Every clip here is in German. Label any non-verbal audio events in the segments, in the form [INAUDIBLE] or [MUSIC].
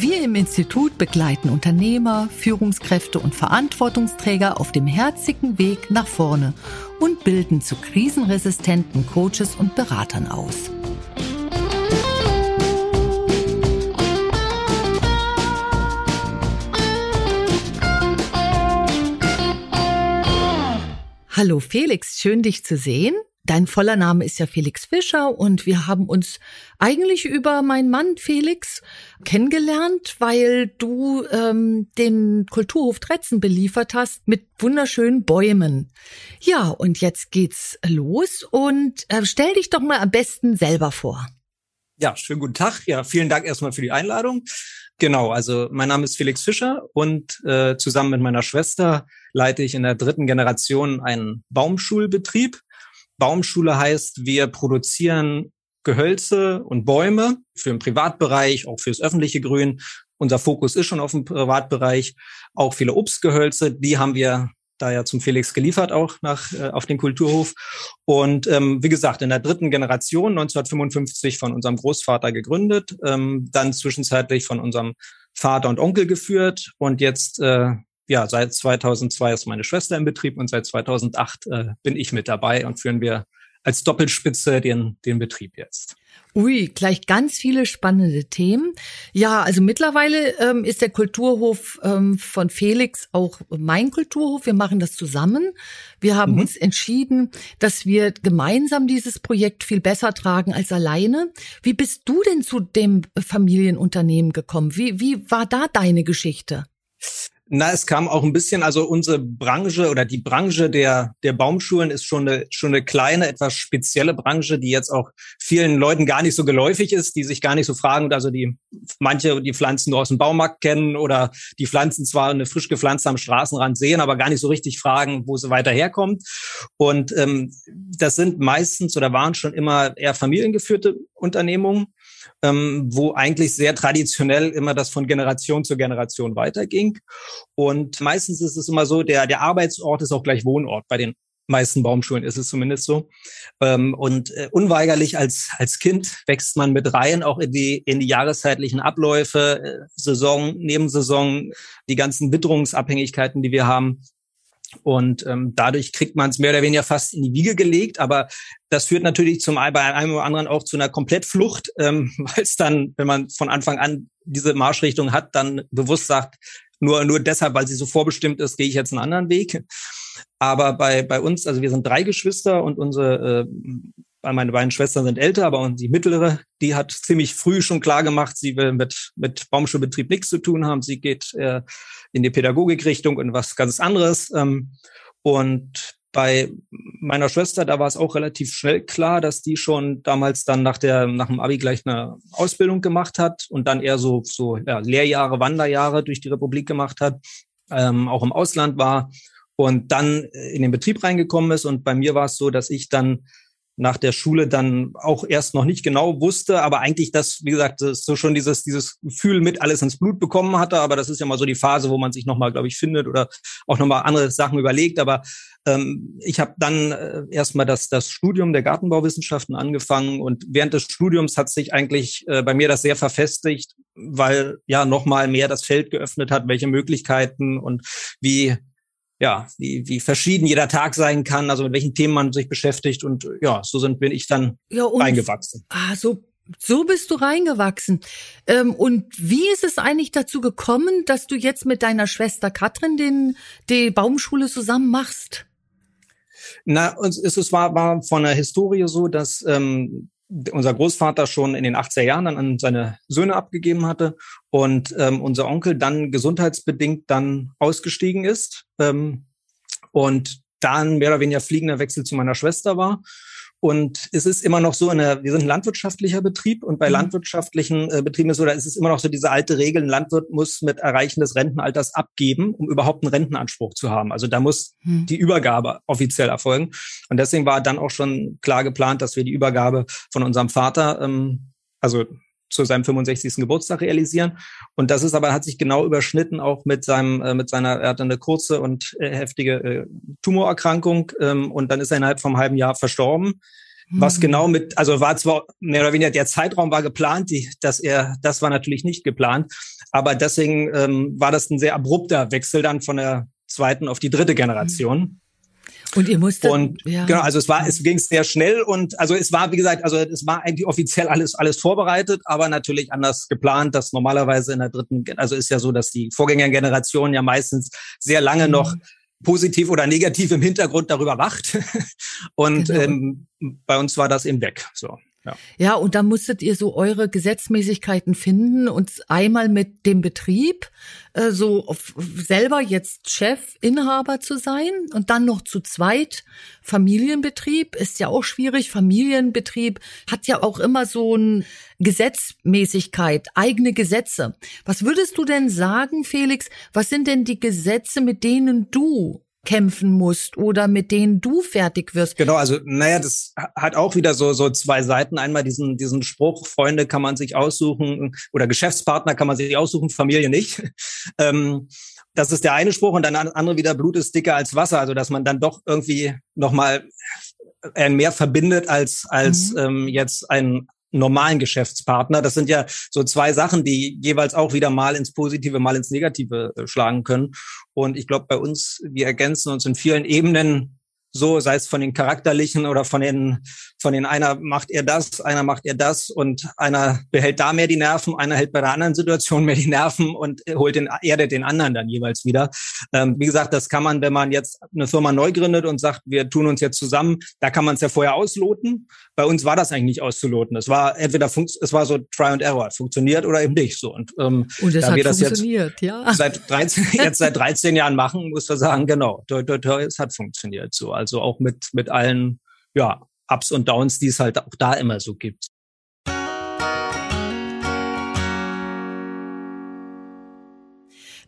Wir im Institut begleiten Unternehmer, Führungskräfte und Verantwortungsträger auf dem herzigen Weg nach vorne und bilden zu krisenresistenten Coaches und Beratern aus. Hallo Felix, schön dich zu sehen. Dein voller Name ist ja Felix Fischer und wir haben uns eigentlich über meinen Mann Felix kennengelernt, weil du ähm, den Kulturhof Tretzen beliefert hast mit wunderschönen Bäumen. Ja, und jetzt geht's los und äh, stell dich doch mal am besten selber vor. Ja, schönen guten Tag. Ja, vielen Dank erstmal für die Einladung. Genau, also mein Name ist Felix Fischer und äh, zusammen mit meiner Schwester leite ich in der dritten Generation einen Baumschulbetrieb Baumschule heißt, wir produzieren Gehölze und Bäume für den Privatbereich, auch fürs öffentliche Grün. Unser Fokus ist schon auf dem Privatbereich. Auch viele Obstgehölze, die haben wir da ja zum Felix geliefert, auch nach, äh, auf den Kulturhof. Und ähm, wie gesagt, in der dritten Generation, 1955 von unserem Großvater gegründet, ähm, dann zwischenzeitlich von unserem Vater und Onkel geführt und jetzt äh, ja, seit 2002 ist meine Schwester im Betrieb und seit 2008 äh, bin ich mit dabei und führen wir als Doppelspitze den, den Betrieb jetzt. Ui, gleich ganz viele spannende Themen. Ja, also mittlerweile ähm, ist der Kulturhof ähm, von Felix auch mein Kulturhof. Wir machen das zusammen. Wir haben mhm. uns entschieden, dass wir gemeinsam dieses Projekt viel besser tragen als alleine. Wie bist du denn zu dem Familienunternehmen gekommen? Wie, wie war da deine Geschichte? Na, es kam auch ein bisschen, also unsere Branche oder die Branche der, der Baumschulen ist schon eine, schon eine kleine, etwas spezielle Branche, die jetzt auch vielen Leuten gar nicht so geläufig ist, die sich gar nicht so fragen, also die, manche die Pflanzen nur aus dem Baumarkt kennen oder die Pflanzen zwar eine frisch gepflanzte am Straßenrand sehen, aber gar nicht so richtig fragen, wo sie weiter herkommt. Und ähm, das sind meistens oder waren schon immer eher familiengeführte Unternehmungen ähm, wo eigentlich sehr traditionell immer das von Generation zu Generation weiterging. Und meistens ist es immer so, der, der Arbeitsort ist auch gleich Wohnort. Bei den meisten Baumschulen ist es zumindest so. Ähm, und äh, unweigerlich als, als Kind wächst man mit rein, auch in die, in die jahreszeitlichen Abläufe, äh, Saison, Nebensaison, die ganzen Witterungsabhängigkeiten, die wir haben. Und ähm, dadurch kriegt man es mehr oder weniger fast in die Wiege gelegt. Aber das führt natürlich zum bei einem oder anderen auch zu einer Komplettflucht, ähm, [LAUGHS] weil es dann, wenn man von Anfang an diese Marschrichtung hat, dann bewusst sagt, nur, nur deshalb, weil sie so vorbestimmt ist, gehe ich jetzt einen anderen Weg. Aber bei, bei uns, also wir sind drei Geschwister und unsere, äh, meine beiden Schwestern sind älter, aber die mittlere, die hat ziemlich früh schon klar gemacht, sie will mit, mit Baumschulbetrieb nichts zu tun haben. Sie geht äh, in die Pädagogikrichtung und was ganz anderes. Ähm, und bei meiner Schwester, da war es auch relativ schnell klar, dass die schon damals dann nach der nach dem Abi gleich eine Ausbildung gemacht hat und dann eher so so ja, Lehrjahre, Wanderjahre durch die Republik gemacht hat, ähm, auch im Ausland war und dann in den Betrieb reingekommen ist. Und bei mir war es so, dass ich dann nach der Schule dann auch erst noch nicht genau wusste, aber eigentlich das, wie gesagt, das so schon dieses, dieses Gefühl mit alles ins Blut bekommen hatte. Aber das ist ja mal so die Phase, wo man sich nochmal, glaube ich, findet oder auch nochmal andere Sachen überlegt. Aber ähm, ich habe dann äh, erstmal das, das Studium der Gartenbauwissenschaften angefangen und während des Studiums hat sich eigentlich äh, bei mir das sehr verfestigt, weil ja nochmal mehr das Feld geöffnet hat, welche Möglichkeiten und wie ja, wie, wie verschieden jeder Tag sein kann, also mit welchen Themen man sich beschäftigt und ja, so sind bin ich dann ja, reingewachsen. Ah, so so bist du reingewachsen. Ähm, und wie ist es eigentlich dazu gekommen, dass du jetzt mit deiner Schwester Katrin den, die Baumschule zusammen machst? Na, es, es war, war von der Historie so, dass ähm, unser Großvater schon in den 80er Jahren dann an seine Söhne abgegeben hatte und ähm, unser Onkel dann gesundheitsbedingt dann ausgestiegen ist. Ähm, und dann mehr oder weniger fliegender Wechsel zu meiner Schwester war. Und es ist immer noch so, in der, wir sind ein landwirtschaftlicher Betrieb und bei mhm. landwirtschaftlichen äh, Betrieben ist so, da ist es immer noch so diese alte Regel, ein Landwirt muss mit Erreichen des Rentenalters abgeben, um überhaupt einen Rentenanspruch zu haben. Also da muss mhm. die Übergabe offiziell erfolgen. Und deswegen war dann auch schon klar geplant, dass wir die Übergabe von unserem Vater, ähm, also zu seinem 65. Geburtstag realisieren. Und das ist aber, hat sich genau überschnitten auch mit seinem, äh, mit seiner, er hatte eine kurze und äh, heftige äh, Tumorerkrankung ähm, und dann ist er innerhalb vom halben Jahr verstorben. Mhm. Was genau mit, also war zwar mehr oder weniger der Zeitraum war geplant, die, dass er, das war natürlich nicht geplant, aber deswegen ähm, war das ein sehr abrupter Wechsel dann von der zweiten auf die dritte Generation. Mhm. Und ihr musstet. Und ja. genau, also es war, es ging sehr schnell und also es war, wie gesagt, also es war eigentlich offiziell alles, alles vorbereitet, aber natürlich anders geplant, dass normalerweise in der dritten, also ist ja so, dass die Vorgängergeneration ja meistens sehr lange mhm. noch positiv oder negativ im Hintergrund darüber wacht. [LAUGHS] Und genau. ähm, bei uns war das eben weg. So. Ja. ja, und da musstet ihr so eure Gesetzmäßigkeiten finden und einmal mit dem Betrieb äh, so auf, selber jetzt Chef, Inhaber zu sein und dann noch zu zweit Familienbetrieb ist ja auch schwierig. Familienbetrieb hat ja auch immer so ein Gesetzmäßigkeit, eigene Gesetze. Was würdest du denn sagen, Felix? Was sind denn die Gesetze, mit denen du kämpfen musst oder mit denen du fertig wirst. Genau, also naja, das hat auch wieder so so zwei Seiten. Einmal diesen diesen Spruch: Freunde kann man sich aussuchen oder Geschäftspartner kann man sich aussuchen, Familie nicht. [LAUGHS] Ähm, das ist der eine Spruch und dann andere wieder Blut ist dicker als Wasser, also dass man dann doch irgendwie noch mal mehr verbindet als als mhm. ähm, jetzt ein normalen Geschäftspartner. Das sind ja so zwei Sachen, die jeweils auch wieder mal ins Positive, mal ins Negative äh, schlagen können. Und ich glaube, bei uns, wir ergänzen uns in vielen Ebenen so, sei es von den charakterlichen oder von den, von den einer macht er das, einer macht er das und einer behält da mehr die Nerven, einer hält bei der anderen Situation mehr die Nerven und holt den, erdet den anderen dann jeweils wieder. Ähm, wie gesagt, das kann man, wenn man jetzt eine Firma neu gründet und sagt, wir tun uns jetzt zusammen, da kann man es ja vorher ausloten. Bei uns war das eigentlich nicht auszuloten. Es war entweder es war so Try and Error, funktioniert oder eben nicht so. Und, ähm, und das da hat wir das funktioniert, jetzt ja. Seit 13, [LAUGHS] jetzt seit 13 Jahren machen, muss man sagen, genau, toi, toi, toi, es hat funktioniert so. Also auch mit, mit allen, ja, Ups und Downs, die es halt auch da immer so gibt.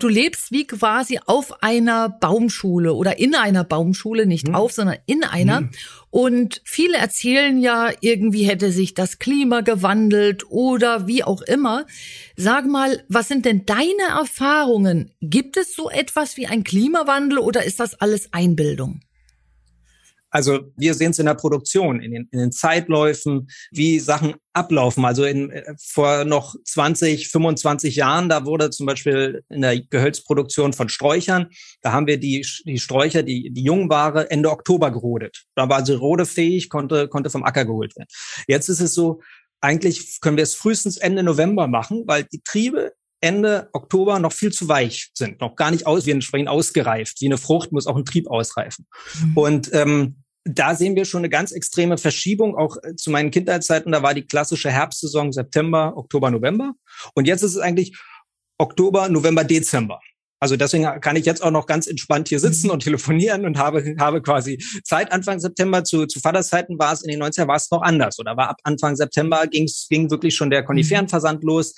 Du lebst wie quasi auf einer Baumschule oder in einer Baumschule, nicht hm. auf, sondern in einer. Hm. Und viele erzählen ja, irgendwie hätte sich das Klima gewandelt oder wie auch immer. Sag mal, was sind denn deine Erfahrungen? Gibt es so etwas wie ein Klimawandel oder ist das alles Einbildung? Also wir sehen es in der Produktion, in den, in den Zeitläufen, wie Sachen ablaufen. Also in, äh, vor noch 20, 25 Jahren, da wurde zum Beispiel in der Gehölzproduktion von Sträuchern, da haben wir die, die Sträucher, die, die Jungware Ende Oktober gerodet. Da war sie rodefähig, konnte, konnte vom Acker geholt werden. Jetzt ist es so, eigentlich können wir es frühestens Ende November machen, weil die Triebe Ende Oktober noch viel zu weich sind, noch gar nicht aus, wie entsprechend ausgereift. Wie eine Frucht muss auch ein Trieb ausreifen. Mhm. Und ähm, da sehen wir schon eine ganz extreme Verschiebung. Auch äh, zu meinen Kindheitszeiten, da war die klassische Herbstsaison September, Oktober, November. Und jetzt ist es eigentlich Oktober, November, Dezember. Also deswegen kann ich jetzt auch noch ganz entspannt hier sitzen mhm. und telefonieren und habe, habe quasi Zeit. Anfang September zu, zu Vaterszeiten war es in den 90er war es noch anders. Oder war ab Anfang September ging's, ging wirklich schon der Koniferenversand los.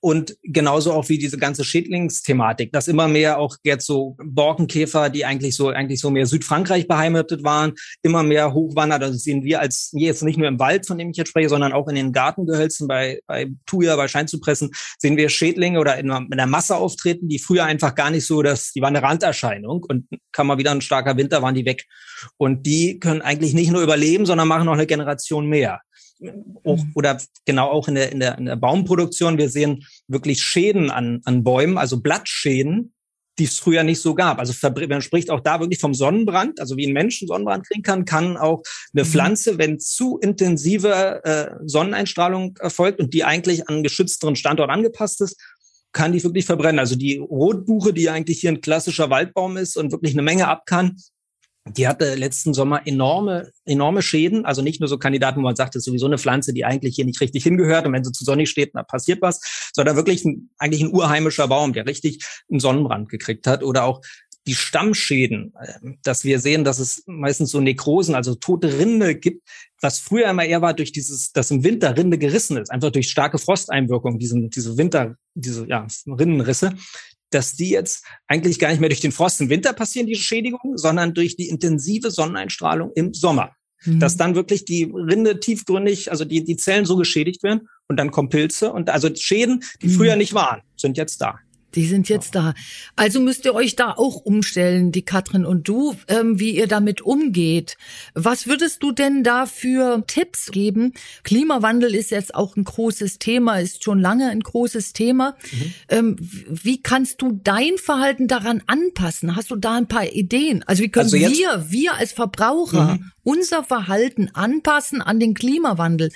Und genauso auch wie diese ganze Schädlingsthematik, dass immer mehr auch jetzt so Borkenkäfer, die eigentlich so, eigentlich so mehr Südfrankreich beheimatet waren, immer mehr hochwandern. Das sehen wir als, jetzt nicht nur im Wald, von dem ich jetzt spreche, sondern auch in den Gartengehölzen bei, bei Thuja, bei Scheinzupressen, sehen wir Schädlinge oder in, in der Masse auftreten, die früher einfach gar nicht so, dass, die waren eine Randerscheinung und kam mal wieder ein starker Winter, waren die weg. Und die können eigentlich nicht nur überleben, sondern machen noch eine Generation mehr auch, oder genau auch in der, in, der, in der Baumproduktion. Wir sehen wirklich Schäden an, an Bäumen, also Blattschäden, die es früher nicht so gab. Also man spricht auch da wirklich vom Sonnenbrand, also wie ein Mensch einen Sonnenbrand kriegen kann, kann auch eine mhm. Pflanze, wenn zu intensive äh, Sonneneinstrahlung erfolgt und die eigentlich an einen geschützteren Standort angepasst ist, kann die wirklich verbrennen. Also die Rotbuche, die eigentlich hier ein klassischer Waldbaum ist und wirklich eine Menge ab kann, die hatte letzten Sommer enorme, enorme Schäden. Also nicht nur so Kandidaten, wo man sagt, das ist sowieso eine Pflanze, die eigentlich hier nicht richtig hingehört. Und wenn sie zu sonnig steht, dann passiert was, sondern wirklich ein, eigentlich ein urheimischer Baum, der richtig einen Sonnenbrand gekriegt hat. Oder auch die Stammschäden, ähm, dass wir sehen, dass es meistens so Nekrosen, also tote Rinde gibt, was früher immer eher war durch dieses, dass im Winter Rinde gerissen ist, einfach durch starke Frosteinwirkung, diesen, diese Winter, diese ja, Rinnenrisse, dass die jetzt eigentlich gar nicht mehr durch den Frost im Winter passieren, diese Schädigungen, sondern durch die intensive Sonneneinstrahlung im Sommer. Mhm. Dass dann wirklich die Rinde tiefgründig, also die, die Zellen so geschädigt werden und dann kommen Pilze und also Schäden, die mhm. früher nicht waren, sind jetzt da. Die sind jetzt da. Also müsst ihr euch da auch umstellen, die Katrin und du, ähm, wie ihr damit umgeht. Was würdest du denn da für Tipps geben? Klimawandel ist jetzt auch ein großes Thema, ist schon lange ein großes Thema. Mhm. Ähm, wie kannst du dein Verhalten daran anpassen? Hast du da ein paar Ideen? Also wie können also wir, wir als Verbraucher, mhm. unser Verhalten anpassen an den Klimawandel?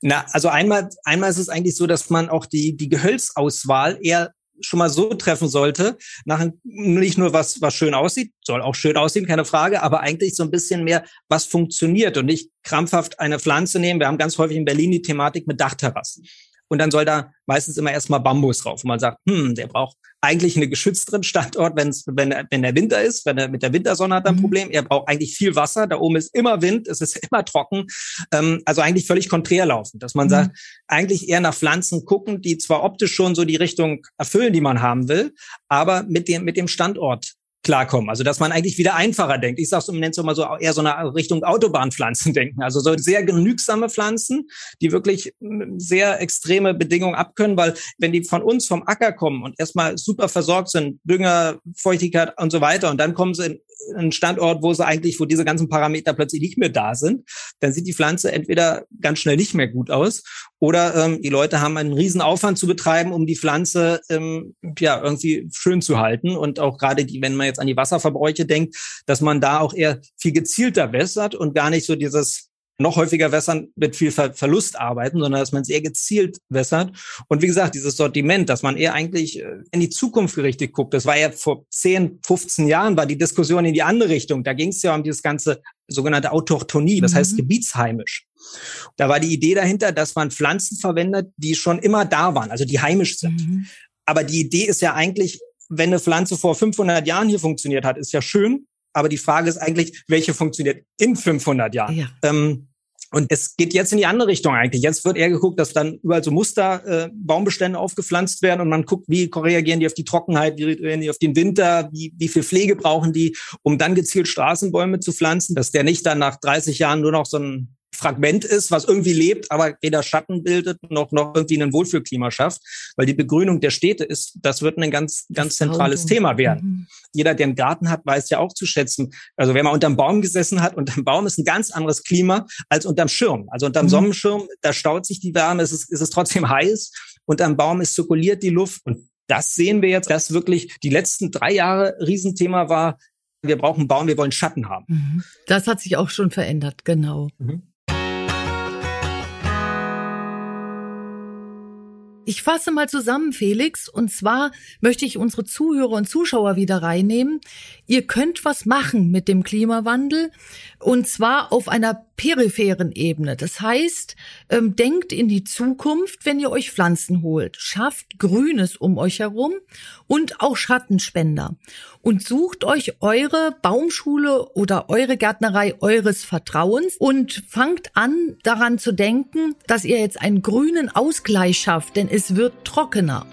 Na, also einmal, einmal ist es eigentlich so, dass man auch die, die Gehölzsauswahl eher schon mal so treffen sollte, nach nicht nur was, was schön aussieht, soll auch schön aussehen, keine Frage, aber eigentlich so ein bisschen mehr, was funktioniert und nicht krampfhaft eine Pflanze nehmen. Wir haben ganz häufig in Berlin die Thematik mit Dachterrassen. Und dann soll da meistens immer erstmal Bambus drauf. Und man sagt, hm, der braucht eigentlich einen geschützteren Standort, wenn's, wenn, wenn der Winter ist, wenn er mit der Wintersonne hat er ein mhm. Problem. Er braucht eigentlich viel Wasser. Da oben ist immer Wind, es ist [LAUGHS] immer trocken. Ähm, also eigentlich völlig konträr laufen, dass man mhm. sagt, eigentlich eher nach Pflanzen gucken, die zwar optisch schon so die Richtung erfüllen, die man haben will, aber mit dem, mit dem Standort klarkommen. Also dass man eigentlich wieder einfacher denkt. Ich sage es nenne es immer so eher so eine Richtung Autobahnpflanzen [LAUGHS] denken. Also so sehr genügsame Pflanzen, die wirklich hm, sehr extreme Bedingungen abkönnen, weil wenn die von uns vom Acker kommen und erstmal super versorgt sind, Dünger, Feuchtigkeit und so weiter, und dann kommen sie in einen Standort, wo sie eigentlich, wo diese ganzen Parameter plötzlich nicht mehr da sind, dann sieht die Pflanze entweder ganz schnell nicht mehr gut aus oder ähm, die Leute haben einen riesen Aufwand zu betreiben, um die Pflanze ähm, ja irgendwie schön zu halten und auch gerade die, wenn man jetzt an die Wasserverbräuche denkt, dass man da auch eher viel gezielter wässert und gar nicht so dieses noch häufiger wässern mit viel Ver Verlust arbeiten, sondern dass man sehr gezielt wässert. Und wie gesagt, dieses Sortiment, dass man eher eigentlich äh, in die Zukunft gerichtet guckt. Das war ja vor 10, 15 Jahren, war die Diskussion in die andere Richtung. Da ging es ja um dieses ganze sogenannte Autochtonie, das mhm. heißt gebietsheimisch. Da war die Idee dahinter, dass man Pflanzen verwendet, die schon immer da waren, also die heimisch sind. Mhm. Aber die Idee ist ja eigentlich, wenn eine Pflanze vor 500 Jahren hier funktioniert hat, ist ja schön. Aber die Frage ist eigentlich, welche funktioniert in 500 Jahren? Ja. Ähm, und es geht jetzt in die andere Richtung eigentlich. Jetzt wird eher geguckt, dass dann überall so Muster äh, Baumbestände aufgepflanzt werden und man guckt, wie reagieren die auf die Trockenheit, wie reagieren die auf den Winter, wie, wie viel Pflege brauchen die, um dann gezielt Straßenbäume zu pflanzen, dass der nicht dann nach 30 Jahren nur noch so ein Fragment ist, was irgendwie lebt, aber weder Schatten bildet noch, noch irgendwie ein Wohlfühlklima schafft. Weil die Begrünung der Städte ist, das wird ein ganz, ganz zentrales Thema werden. Mhm. Jeder, der einen Garten hat, weiß ja auch zu schätzen. Also wenn man unterm Baum gesessen hat, unterm Baum ist ein ganz anderes Klima als unterm Schirm. Also unterm mhm. Sonnenschirm, da staut sich die Wärme, es ist, es ist trotzdem [LAUGHS] heiß. Unterm Baum ist zirkuliert die Luft. Und das sehen wir jetzt, dass wirklich die letzten drei Jahre Riesenthema war, wir brauchen Baum, wir wollen Schatten haben. Mhm. Das hat sich auch schon verändert, genau. Mhm. Ich fasse mal zusammen, Felix, und zwar möchte ich unsere Zuhörer und Zuschauer wieder reinnehmen. Ihr könnt was machen mit dem Klimawandel und zwar auf einer peripheren Ebene. Das heißt, ähm, denkt in die Zukunft, wenn ihr euch Pflanzen holt. Schafft Grünes um euch herum und auch Schattenspender. Und sucht euch eure Baumschule oder eure Gärtnerei eures Vertrauens und fangt an daran zu denken, dass ihr jetzt einen grünen Ausgleich schafft, denn es wird trockener.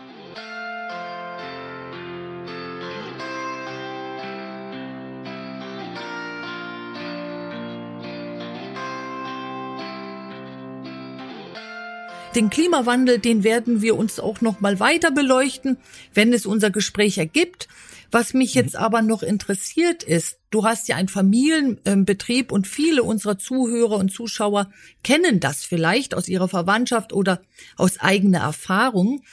Den Klimawandel, den werden wir uns auch noch mal weiter beleuchten, wenn es unser Gespräch ergibt. Was mich jetzt aber noch interessiert ist, du hast ja einen Familienbetrieb und viele unserer Zuhörer und Zuschauer kennen das vielleicht aus ihrer Verwandtschaft oder aus eigener Erfahrung.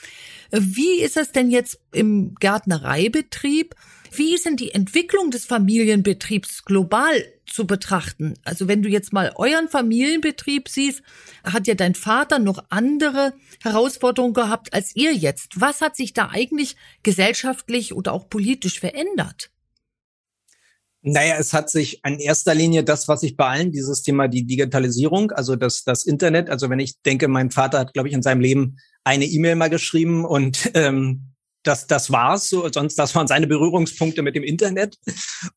Wie ist es denn jetzt im Gärtnereibetrieb? Wie ist denn die Entwicklung des Familienbetriebs global zu betrachten? Also wenn du jetzt mal euren Familienbetrieb siehst, hat ja dein Vater noch andere Herausforderungen gehabt als ihr jetzt. Was hat sich da eigentlich gesellschaftlich oder auch politisch verändert? Naja, es hat sich in erster Linie das, was ich bei allen, dieses Thema die Digitalisierung, also das, das Internet. Also wenn ich denke, mein Vater hat, glaube ich, in seinem Leben eine E-Mail mal geschrieben und ähm, das, das war's so, sonst das waren seine Berührungspunkte mit dem Internet.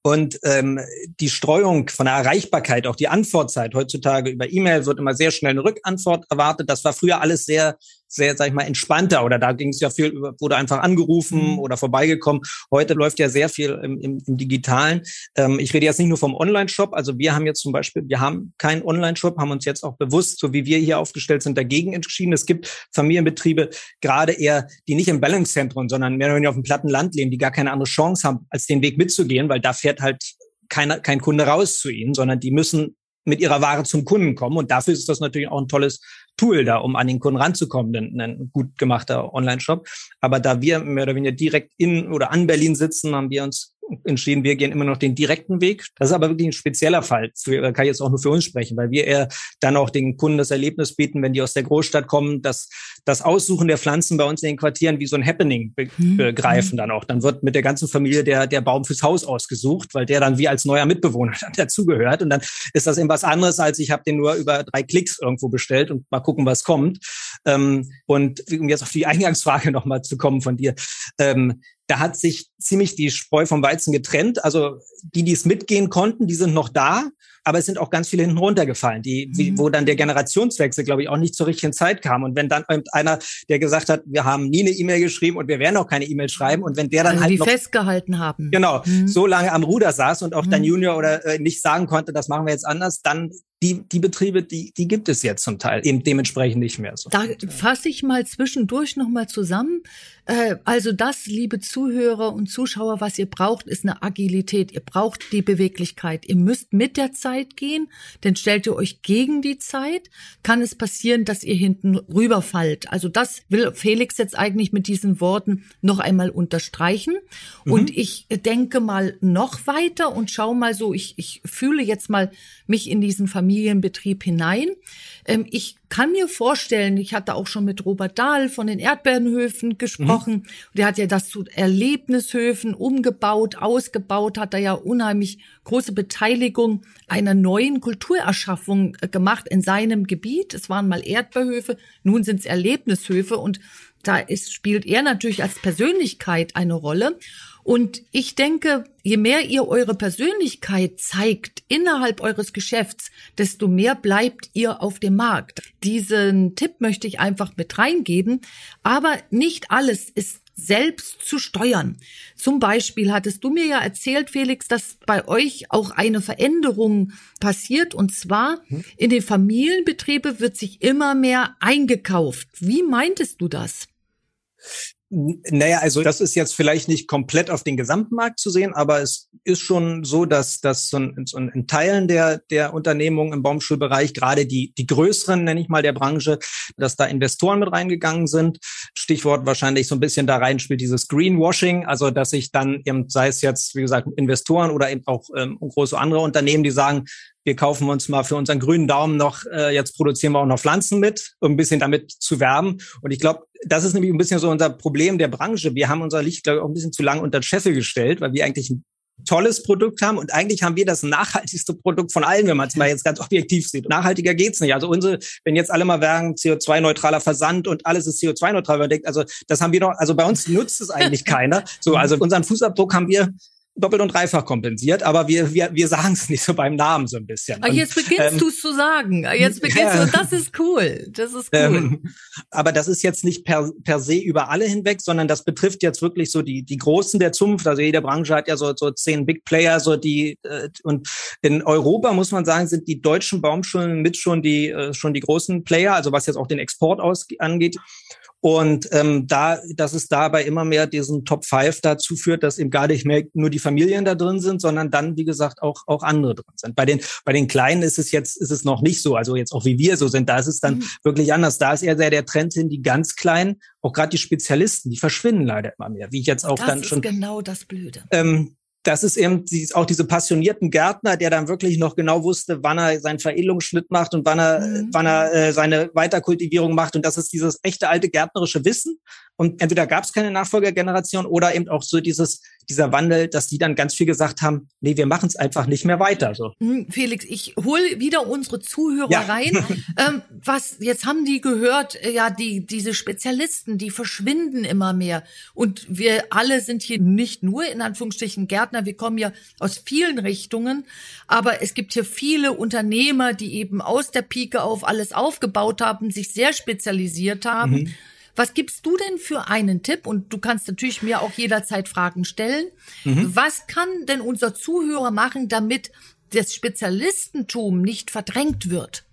Und ähm, die Streuung von der Erreichbarkeit, auch die Antwortzeit heutzutage über E-Mail wird immer sehr schnell eine Rückantwort erwartet. Das war früher alles sehr sehr, sag ich mal, entspannter oder da ging es ja viel über, wurde einfach angerufen mhm. oder vorbeigekommen. Heute läuft ja sehr viel im, im, im Digitalen. Ähm, ich rede jetzt nicht nur vom Online-Shop. Also wir haben jetzt zum Beispiel, wir haben keinen Online-Shop, haben uns jetzt auch bewusst, so wie wir hier aufgestellt sind, dagegen entschieden. Es gibt Familienbetriebe, gerade eher, die nicht im Ballungszentrum, sondern mehr oder weniger auf dem platten Land leben, die gar keine andere Chance haben, als den Weg mitzugehen, weil da fährt halt keiner, kein Kunde raus zu ihnen, sondern die müssen mit ihrer Ware zum Kunden kommen. Und dafür ist das natürlich auch ein tolles Tool da, um an den Kunden ranzukommen, ein, ein gut gemachter Online-Shop. Aber da wir mehr oder weniger direkt in oder an Berlin sitzen, haben wir uns entschieden, wir gehen immer noch den direkten Weg. Das ist aber wirklich ein spezieller Fall. Für, kann ich jetzt auch nur für uns sprechen, weil wir eher dann auch den Kunden das Erlebnis bieten, wenn die aus der Großstadt kommen, dass das Aussuchen der Pflanzen bei uns in den Quartieren wie so ein Happening mhm. begreifen dann auch. Dann wird mit der ganzen Familie der, der Baum fürs Haus ausgesucht, weil der dann wie als neuer Mitbewohner [LAUGHS] dazugehört. Und dann ist das eben was anderes, als ich habe den nur über drei Klicks irgendwo bestellt und mal gucken, was kommt. Ähm, und um jetzt auf die Eingangsfrage [LAUGHS] nochmal zu kommen von dir. Ähm, da hat sich ziemlich die Spreu vom Weizen getrennt. Also die, die es mitgehen konnten, die sind noch da, aber es sind auch ganz viele hinten runtergefallen, die, mhm. wo dann der Generationswechsel, glaube ich, auch nicht zur richtigen Zeit kam. Und wenn dann einer, der gesagt hat, wir haben nie eine E-Mail geschrieben und wir werden auch keine E-Mail schreiben, und wenn der dann also halt die noch, festgehalten haben, genau, mhm. so lange am Ruder saß und auch mhm. dann Junior oder äh, nicht sagen konnte, das machen wir jetzt anders, dann die, die Betriebe, die, die gibt es jetzt zum Teil eben dementsprechend nicht mehr so. Da fasse ich mal zwischendurch nochmal zusammen. Äh, also das, liebe Zuhörer und Zuschauer, was ihr braucht, ist eine Agilität. Ihr braucht die Beweglichkeit. Ihr müsst mit der Zeit gehen, denn stellt ihr euch gegen die Zeit, kann es passieren, dass ihr hinten rüberfallt. Also das will Felix jetzt eigentlich mit diesen Worten noch einmal unterstreichen. Mhm. Und ich denke mal noch weiter und schau mal so, ich, ich fühle jetzt mal mich in diesen Familienbetrieb hinein. Ähm, ich kann mir vorstellen, ich hatte auch schon mit Robert Dahl von den Erdbeerenhöfen gesprochen. Mhm. Der hat ja das zu Erlebnishöfen umgebaut, ausgebaut, hat da ja unheimlich große Beteiligung einer neuen Kulturerschaffung äh, gemacht in seinem Gebiet. Es waren mal Erdbeerhöfe, nun sind es Erlebnishöfe und da ist, spielt er natürlich als Persönlichkeit eine Rolle. Und ich denke, je mehr ihr eure Persönlichkeit zeigt innerhalb eures Geschäfts, desto mehr bleibt ihr auf dem Markt. Diesen Tipp möchte ich einfach mit reingeben. Aber nicht alles ist selbst zu steuern. Zum Beispiel hattest du mir ja erzählt, Felix, dass bei euch auch eine Veränderung passiert und zwar hm? in den Familienbetriebe wird sich immer mehr eingekauft. Wie meintest du das? Naja, also das ist jetzt vielleicht nicht komplett auf den gesamten Markt zu sehen, aber es ist schon so, dass, dass so, ein, so in Teilen der, der Unternehmungen im Baumschulbereich, gerade die, die größeren, nenne ich mal, der Branche, dass da Investoren mit reingegangen sind. Stichwort wahrscheinlich so ein bisschen da rein spielt dieses Greenwashing, also dass sich dann eben, sei es jetzt, wie gesagt, Investoren oder eben auch ähm, große andere Unternehmen, die sagen, wir kaufen uns mal für unseren grünen Daumen noch, äh, jetzt produzieren wir auch noch Pflanzen mit, um ein bisschen damit zu werben. Und ich glaube, das ist nämlich ein bisschen so unser Problem der Branche. Wir haben unser Licht, glaube ich, auch ein bisschen zu lange unter den Scheffel gestellt, weil wir eigentlich ein tolles Produkt haben und eigentlich haben wir das nachhaltigste Produkt von allen, wenn man es mal jetzt ganz objektiv sieht. Nachhaltiger geht's nicht. Also unsere, wenn jetzt alle mal sagen, CO2-neutraler Versand und alles ist CO2-neutral, man denkt, also das haben wir noch, also bei uns nutzt es eigentlich keiner. So, also unseren Fußabdruck haben wir doppelt und dreifach kompensiert, aber wir, wir, wir sagen es nicht so beim Namen so ein bisschen. Aber ah, jetzt beginnst ähm, du es zu sagen. Ah, jetzt [LAUGHS] beginnst ja. du, das ist cool. Das ist cool. Ähm, aber das ist jetzt nicht per, per se über alle hinweg, sondern das betrifft jetzt wirklich so die, die Großen der Zunft. Also jede Branche hat ja so, so zehn Big Player, so die, äh, und in Europa muss man sagen, sind die deutschen Baumschulen mit schon die, äh, schon die großen Player, also was jetzt auch den Export aus, angeht. Und ähm, da, dass es dabei immer mehr diesen Top 5 dazu führt, dass eben gar nicht mehr nur die Familien da drin sind, sondern dann, wie gesagt, auch, auch andere drin sind. Bei den, bei den Kleinen ist es jetzt, ist es noch nicht so. Also jetzt auch wie wir so sind, da ist es dann mhm. wirklich anders. Da ist eher sehr der Trend hin, die ganz Kleinen, auch gerade die Spezialisten, die verschwinden leider immer mehr. Wie ich jetzt auch das dann schon. Das ist genau das Blöde. Ähm, das ist eben auch diese passionierten Gärtner, der dann wirklich noch genau wusste, wann er seinen Veredelungsschnitt macht und wann er, mhm. wann er äh, seine Weiterkultivierung macht. Und das ist dieses echte alte gärtnerische Wissen. Und entweder gab es keine Nachfolgergeneration oder eben auch so dieses, dieser Wandel, dass die dann ganz viel gesagt haben, nee, wir machen es einfach nicht mehr weiter. So. Hm, Felix, ich hole wieder unsere Zuhörer ja. rein. [LAUGHS] ähm, was, jetzt haben die gehört, äh, ja, die, diese Spezialisten, die verschwinden immer mehr. Und wir alle sind hier nicht nur in Anführungsstrichen Gärtner, wir kommen ja aus vielen Richtungen, aber es gibt hier viele Unternehmer, die eben aus der Pike auf alles aufgebaut haben, sich sehr spezialisiert haben. Mhm was gibst du denn für einen Tipp? Und du kannst natürlich mir auch jederzeit Fragen stellen. Mhm. Was kann denn unser Zuhörer machen, damit das Spezialistentum nicht verdrängt wird?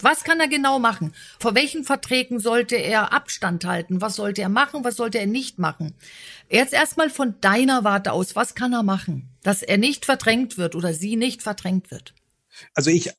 Was kann er genau machen? Vor welchen Verträgen sollte er Abstand halten? Was sollte er machen? Was sollte er nicht machen? Jetzt erstmal von deiner Warte aus, was kann er machen, dass er nicht verdrängt wird oder sie nicht verdrängt wird? Also ich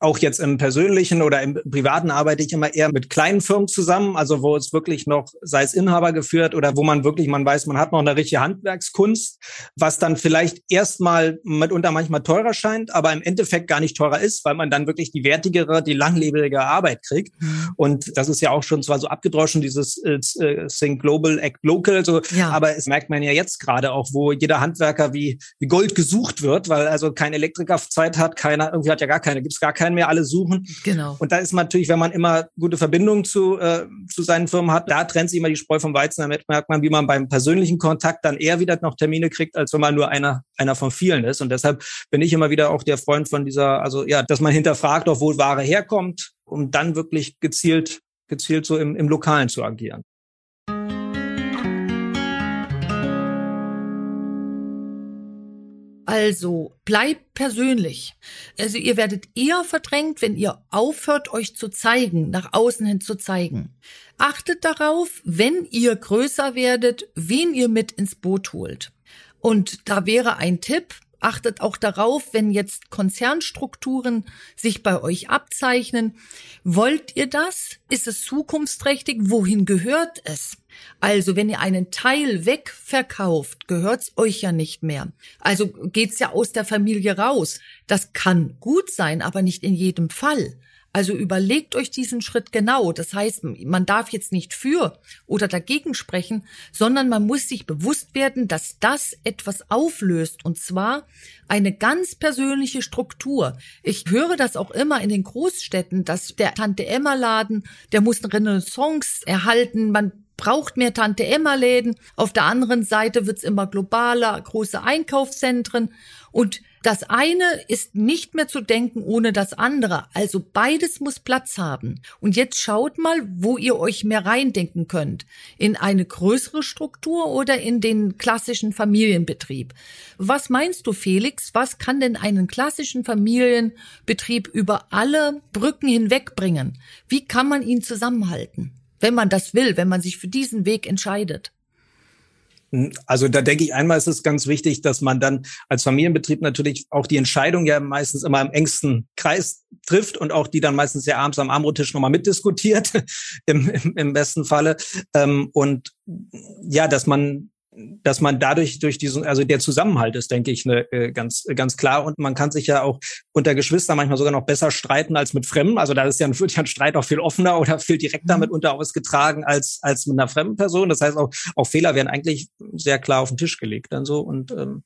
auch jetzt im persönlichen oder im privaten arbeite ich immer eher mit kleinen Firmen zusammen, also wo es wirklich noch, sei es Inhaber geführt oder wo man wirklich, man weiß, man hat noch eine richtige Handwerkskunst, was dann vielleicht erstmal mitunter manchmal teurer scheint, aber im Endeffekt gar nicht teurer ist, weil man dann wirklich die wertigere, die langlebige Arbeit kriegt. Mhm. Und das ist ja auch schon zwar so abgedroschen, dieses äh, äh, Think Global, Act Local, so, ja. aber es merkt man ja jetzt gerade auch, wo jeder Handwerker wie, wie Gold gesucht wird, weil also kein Elektriker Zeit hat, keiner, irgendwie hat ja gar keine, gibt's gar keine mehr, alle suchen. Genau. Und da ist man natürlich, wenn man immer gute Verbindungen zu, äh, zu seinen Firmen hat, da trennt sich immer die Spreu vom Weizen. Damit merkt man, wie man beim persönlichen Kontakt dann eher wieder noch Termine kriegt, als wenn man nur einer, einer von vielen ist. Und deshalb bin ich immer wieder auch der Freund von dieser, also ja, dass man hinterfragt, auch wo Ware herkommt, um dann wirklich gezielt, gezielt so im, im Lokalen zu agieren. Also bleibt persönlich. Also ihr werdet eher verdrängt, wenn ihr aufhört, euch zu zeigen, nach außen hin zu zeigen. Achtet darauf, wenn ihr größer werdet, wen ihr mit ins Boot holt. Und da wäre ein Tipp, achtet auch darauf, wenn jetzt Konzernstrukturen sich bei euch abzeichnen. Wollt ihr das? Ist es zukunftsträchtig? Wohin gehört es? Also wenn ihr einen Teil wegverkauft, gehört's euch ja nicht mehr. Also geht's ja aus der Familie raus. Das kann gut sein, aber nicht in jedem Fall. Also überlegt euch diesen Schritt genau. Das heißt, man darf jetzt nicht für oder dagegen sprechen, sondern man muss sich bewusst werden, dass das etwas auflöst und zwar eine ganz persönliche Struktur. Ich höre das auch immer in den Großstädten, dass der Tante Emma Laden, der muss eine Renaissance erhalten. Man braucht mehr Tante Emma Läden. Auf der anderen Seite wird's immer globaler, große Einkaufszentren und das eine ist nicht mehr zu denken ohne das andere. Also beides muss Platz haben. Und jetzt schaut mal, wo ihr euch mehr reindenken könnt. In eine größere Struktur oder in den klassischen Familienbetrieb. Was meinst du, Felix? Was kann denn einen klassischen Familienbetrieb über alle Brücken hinwegbringen? Wie kann man ihn zusammenhalten? Wenn man das will, wenn man sich für diesen Weg entscheidet? Also da denke ich, einmal ist es ganz wichtig, dass man dann als Familienbetrieb natürlich auch die Entscheidung ja meistens immer im engsten Kreis trifft und auch die dann meistens ja abends am Armbrottisch nochmal mitdiskutiert, [LAUGHS] im, im, im besten Falle. Ähm, und ja, dass man dass man dadurch durch diesen, also der Zusammenhalt ist, denke ich, ne, äh, ganz, ganz klar. Und man kann sich ja auch unter Geschwistern manchmal sogar noch besser streiten als mit Fremden. Also da ist ja, [LAUGHS] wird ja ein Streit auch viel offener oder viel direkter mhm. mitunter ausgetragen als, als mit einer fremden Person. Das heißt auch, auch Fehler werden eigentlich sehr klar auf den Tisch gelegt dann so. Und ähm,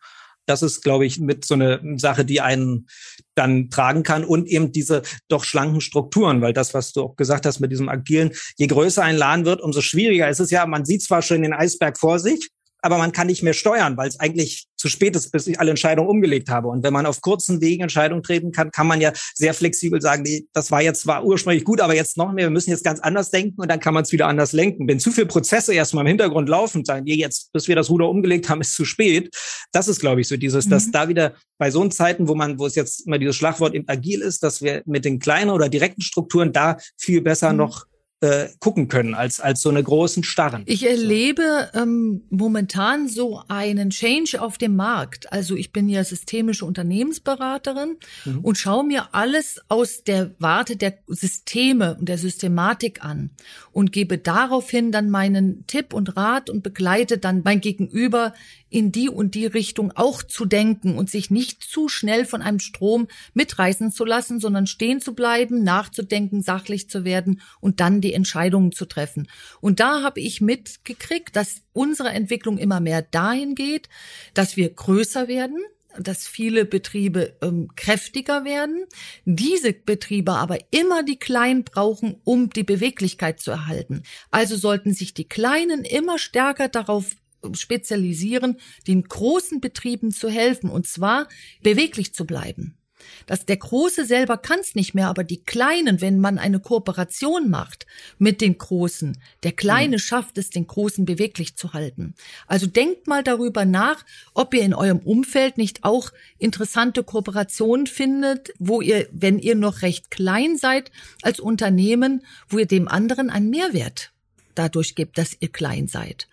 das ist, glaube ich, mit so eine Sache, die einen dann tragen kann und eben diese doch schlanken Strukturen, weil das, was du auch gesagt hast mit diesem agilen, je größer ein Laden wird, umso schwieriger ist es ja. Man sieht zwar schon den Eisberg vor sich, aber man kann nicht mehr steuern, weil es eigentlich zu spät ist, bis ich alle Entscheidungen umgelegt habe. Und wenn man auf kurzen Wegen Entscheidungen treten kann, kann man ja sehr flexibel sagen, nee, das war jetzt zwar ursprünglich gut, aber jetzt noch mehr, wir müssen jetzt ganz anders denken und dann kann man es wieder anders lenken. Wenn zu viele Prozesse erstmal im Hintergrund laufen, sagen, nee, jetzt, bis wir das Ruder umgelegt haben, ist zu spät. Das ist, glaube ich, so dieses, mhm. dass da wieder bei so Zeiten, wo man, wo es jetzt immer dieses Schlagwort eben agil ist, dass wir mit den kleinen oder direkten Strukturen da viel besser mhm. noch äh, gucken können als als so eine großen Starren. Ich erlebe ähm, momentan so einen Change auf dem Markt. Also ich bin ja systemische Unternehmensberaterin mhm. und schaue mir alles aus der Warte der Systeme und der Systematik an und gebe daraufhin dann meinen Tipp und Rat und begleite dann mein Gegenüber in die und die Richtung auch zu denken und sich nicht zu schnell von einem Strom mitreißen zu lassen, sondern stehen zu bleiben, nachzudenken, sachlich zu werden und dann die Entscheidungen zu treffen. Und da habe ich mitgekriegt, dass unsere Entwicklung immer mehr dahin geht, dass wir größer werden, dass viele Betriebe ähm, kräftiger werden, diese Betriebe aber immer die Kleinen brauchen, um die Beweglichkeit zu erhalten. Also sollten sich die Kleinen immer stärker darauf spezialisieren, den großen Betrieben zu helfen, und zwar beweglich zu bleiben. Das, der Große selber kann es nicht mehr, aber die Kleinen, wenn man eine Kooperation macht mit den Großen, der Kleine mhm. schafft es, den Großen beweglich zu halten. Also denkt mal darüber nach, ob ihr in eurem Umfeld nicht auch interessante Kooperationen findet, wo ihr, wenn ihr noch recht klein seid als Unternehmen, wo ihr dem anderen einen Mehrwert dadurch gibt, dass ihr klein seid.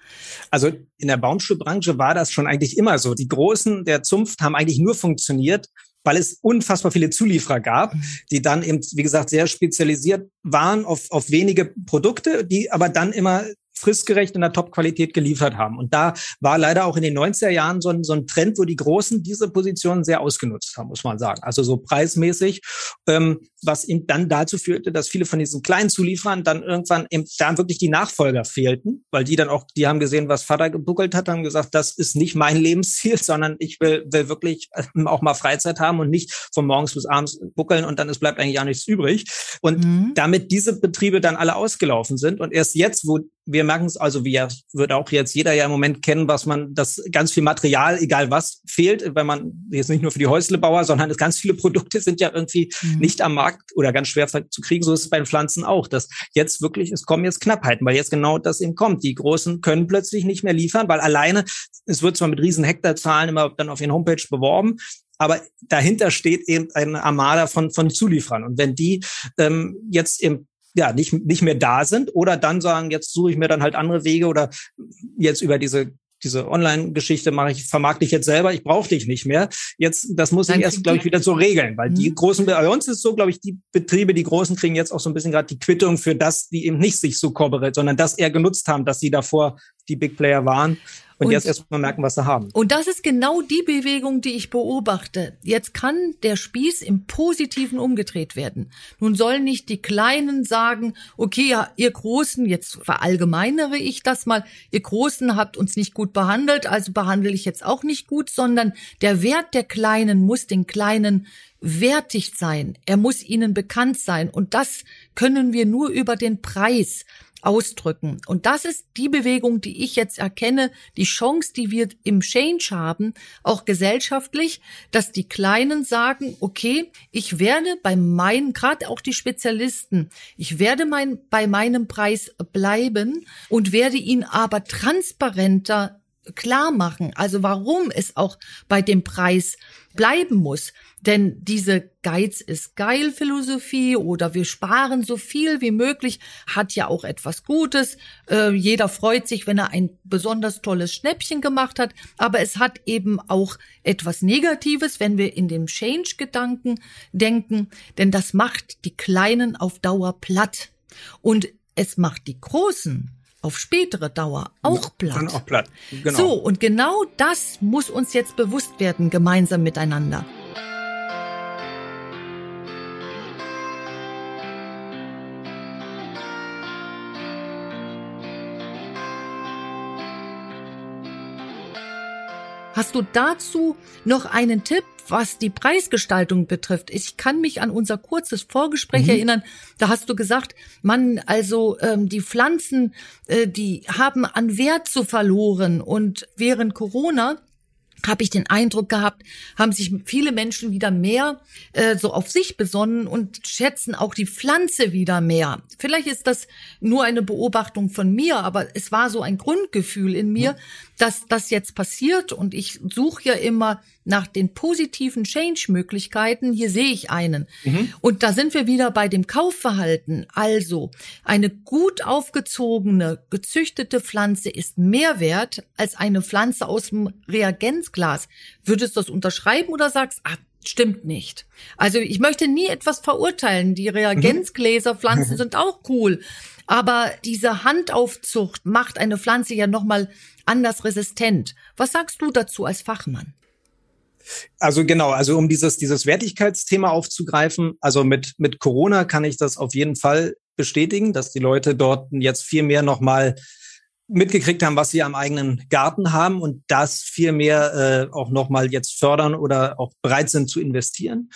Also in der Baumschulbranche war das schon eigentlich immer so. Die Großen der Zunft haben eigentlich nur funktioniert, weil es unfassbar viele Zulieferer gab, mhm. die dann eben, wie gesagt, sehr spezialisiert waren auf, auf wenige Produkte, die aber dann immer fristgerecht in der Top-Qualität geliefert haben. Und da war leider auch in den 90er Jahren so ein, so ein Trend, wo die Großen diese Positionen sehr ausgenutzt haben, muss man sagen. Also so preismäßig, ähm, was eben dann dazu führte, dass viele von diesen kleinen Zulieferern dann irgendwann eben da wirklich die Nachfolger fehlten, weil die dann auch, die haben gesehen, was Vater gebuckelt hat, haben gesagt, das ist nicht mein [LAUGHS] Lebensziel, sondern ich will, will wirklich ähm, auch mal Freizeit haben und nicht von morgens bis abends buckeln und dann es bleibt eigentlich auch nichts übrig. Und mhm. damit diese Betriebe dann alle ausgelaufen sind und erst jetzt, wo wir merken es, also wir wird auch jetzt jeder ja im Moment kennen, was man, dass ganz viel Material, egal was, fehlt, wenn man jetzt nicht nur für die Häuslebauer, sondern ganz viele Produkte sind ja irgendwie mhm. nicht am Markt oder ganz schwer zu kriegen. So ist es bei den Pflanzen auch, dass jetzt wirklich, es kommen jetzt Knappheiten, weil jetzt genau das eben kommt. Die Großen können plötzlich nicht mehr liefern, weil alleine, es wird zwar mit riesen Hektarzahlen immer dann auf ihren Homepage beworben, aber dahinter steht eben eine Armada von, von Zulieferern. Und wenn die ähm, jetzt eben ja nicht nicht mehr da sind oder dann sagen, jetzt suche ich mir dann halt andere Wege oder jetzt über diese diese Online-Geschichte mache ich, vermarkte ich jetzt selber, ich brauche dich nicht mehr. Jetzt, das muss ich erst, glaube ich, wieder so regeln, weil mhm. die großen, bei uns ist so, glaube ich, die Betriebe, die großen kriegen jetzt auch so ein bisschen gerade die Quittung für das, die eben nicht sich so kooperiert, sondern das eher genutzt haben, dass sie davor die Big Player waren und, und jetzt erstmal merken, was sie haben. Und das ist genau die Bewegung, die ich beobachte. Jetzt kann der Spieß im Positiven umgedreht werden. Nun sollen nicht die Kleinen sagen, okay, ja, ihr Großen, jetzt verallgemeinere ich das mal, ihr Großen habt uns nicht gut behandelt, also behandle ich jetzt auch nicht gut, sondern der Wert der Kleinen muss den Kleinen wertig sein. Er muss ihnen bekannt sein. Und das können wir nur über den Preis ausdrücken. Und das ist die Bewegung, die ich jetzt erkenne, die Chance, die wir im Change haben, auch gesellschaftlich, dass die Kleinen sagen, okay, ich werde bei meinen, gerade auch die Spezialisten, ich werde mein, bei meinem Preis bleiben und werde ihn aber transparenter klar machen, also warum es auch bei dem Preis bleiben muss. Denn diese Geiz ist geil Philosophie oder wir sparen so viel wie möglich hat ja auch etwas Gutes. Äh, jeder freut sich, wenn er ein besonders tolles Schnäppchen gemacht hat. Aber es hat eben auch etwas Negatives, wenn wir in dem Change-Gedanken denken. Denn das macht die Kleinen auf Dauer platt. Und es macht die Großen auf spätere Dauer auch platt. Dann auch platt. Genau. So, und genau das muss uns jetzt bewusst werden, gemeinsam miteinander. Hast du dazu noch einen Tipp, was die Preisgestaltung betrifft? Ich kann mich an unser kurzes Vorgespräch mhm. erinnern. Da hast du gesagt, man, also ähm, die Pflanzen, äh, die haben an Wert zu verloren und während Corona habe ich den Eindruck gehabt, haben sich viele Menschen wieder mehr äh, so auf sich besonnen und schätzen auch die Pflanze wieder mehr. Vielleicht ist das nur eine Beobachtung von mir, aber es war so ein Grundgefühl in mir, dass das jetzt passiert und ich suche ja immer nach den positiven Change-Möglichkeiten. Hier sehe ich einen. Mhm. Und da sind wir wieder bei dem Kaufverhalten. Also eine gut aufgezogene, gezüchtete Pflanze ist mehr wert als eine Pflanze aus dem Reagenzglas. Würdest du das unterschreiben oder sagst, ah, Stimmt nicht. Also ich möchte nie etwas verurteilen. Die Reagenzgläserpflanzen mhm. [LAUGHS] sind auch cool. Aber diese Handaufzucht macht eine Pflanze ja nochmal anders resistent. Was sagst du dazu als Fachmann? Also genau, also um dieses, dieses Wertigkeitsthema aufzugreifen, also mit, mit Corona kann ich das auf jeden Fall bestätigen, dass die Leute dort jetzt viel mehr nochmal mitgekriegt haben, was sie am eigenen Garten haben und das viel mehr äh, auch nochmal jetzt fördern oder auch bereit sind zu investieren.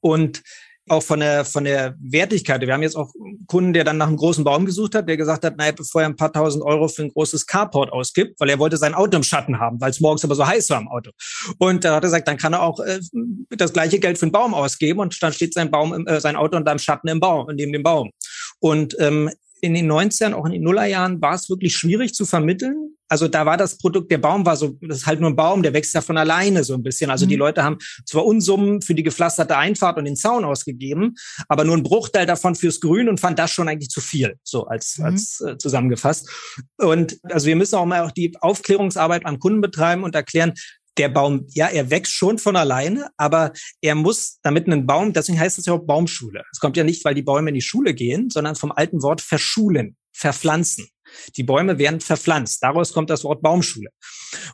Und auch von der, von der Wertigkeit. Wir haben jetzt auch einen Kunden, der dann nach einem großen Baum gesucht hat, der gesagt hat, naja, bevor er ein paar tausend Euro für ein großes Carport ausgibt, weil er wollte sein Auto im Schatten haben, weil es morgens aber so heiß war im Auto. Und da hat er gesagt, dann kann er auch äh, das gleiche Geld für einen Baum ausgeben und dann steht sein Baum, äh, sein Auto unter dem Schatten im Baum, neben dem Baum. Und ähm, in den 90ern, auch in den Nullerjahren, war es wirklich schwierig zu vermitteln. Also da war das Produkt, der Baum war so, das ist halt nur ein Baum, der wächst ja von alleine so ein bisschen. Also mhm. die Leute haben zwar Unsummen für die gepflasterte Einfahrt und den Zaun ausgegeben, aber nur ein Bruchteil davon fürs Grün und fand das schon eigentlich zu viel, so als, mhm. als äh, zusammengefasst. Und also wir müssen auch mal auch die Aufklärungsarbeit am Kunden betreiben und erklären, der Baum, ja, er wächst schon von alleine, aber er muss, damit ein Baum, deswegen heißt es ja auch Baumschule. Es kommt ja nicht, weil die Bäume in die Schule gehen, sondern vom alten Wort verschulen, verpflanzen. Die Bäume werden verpflanzt. Daraus kommt das Wort Baumschule.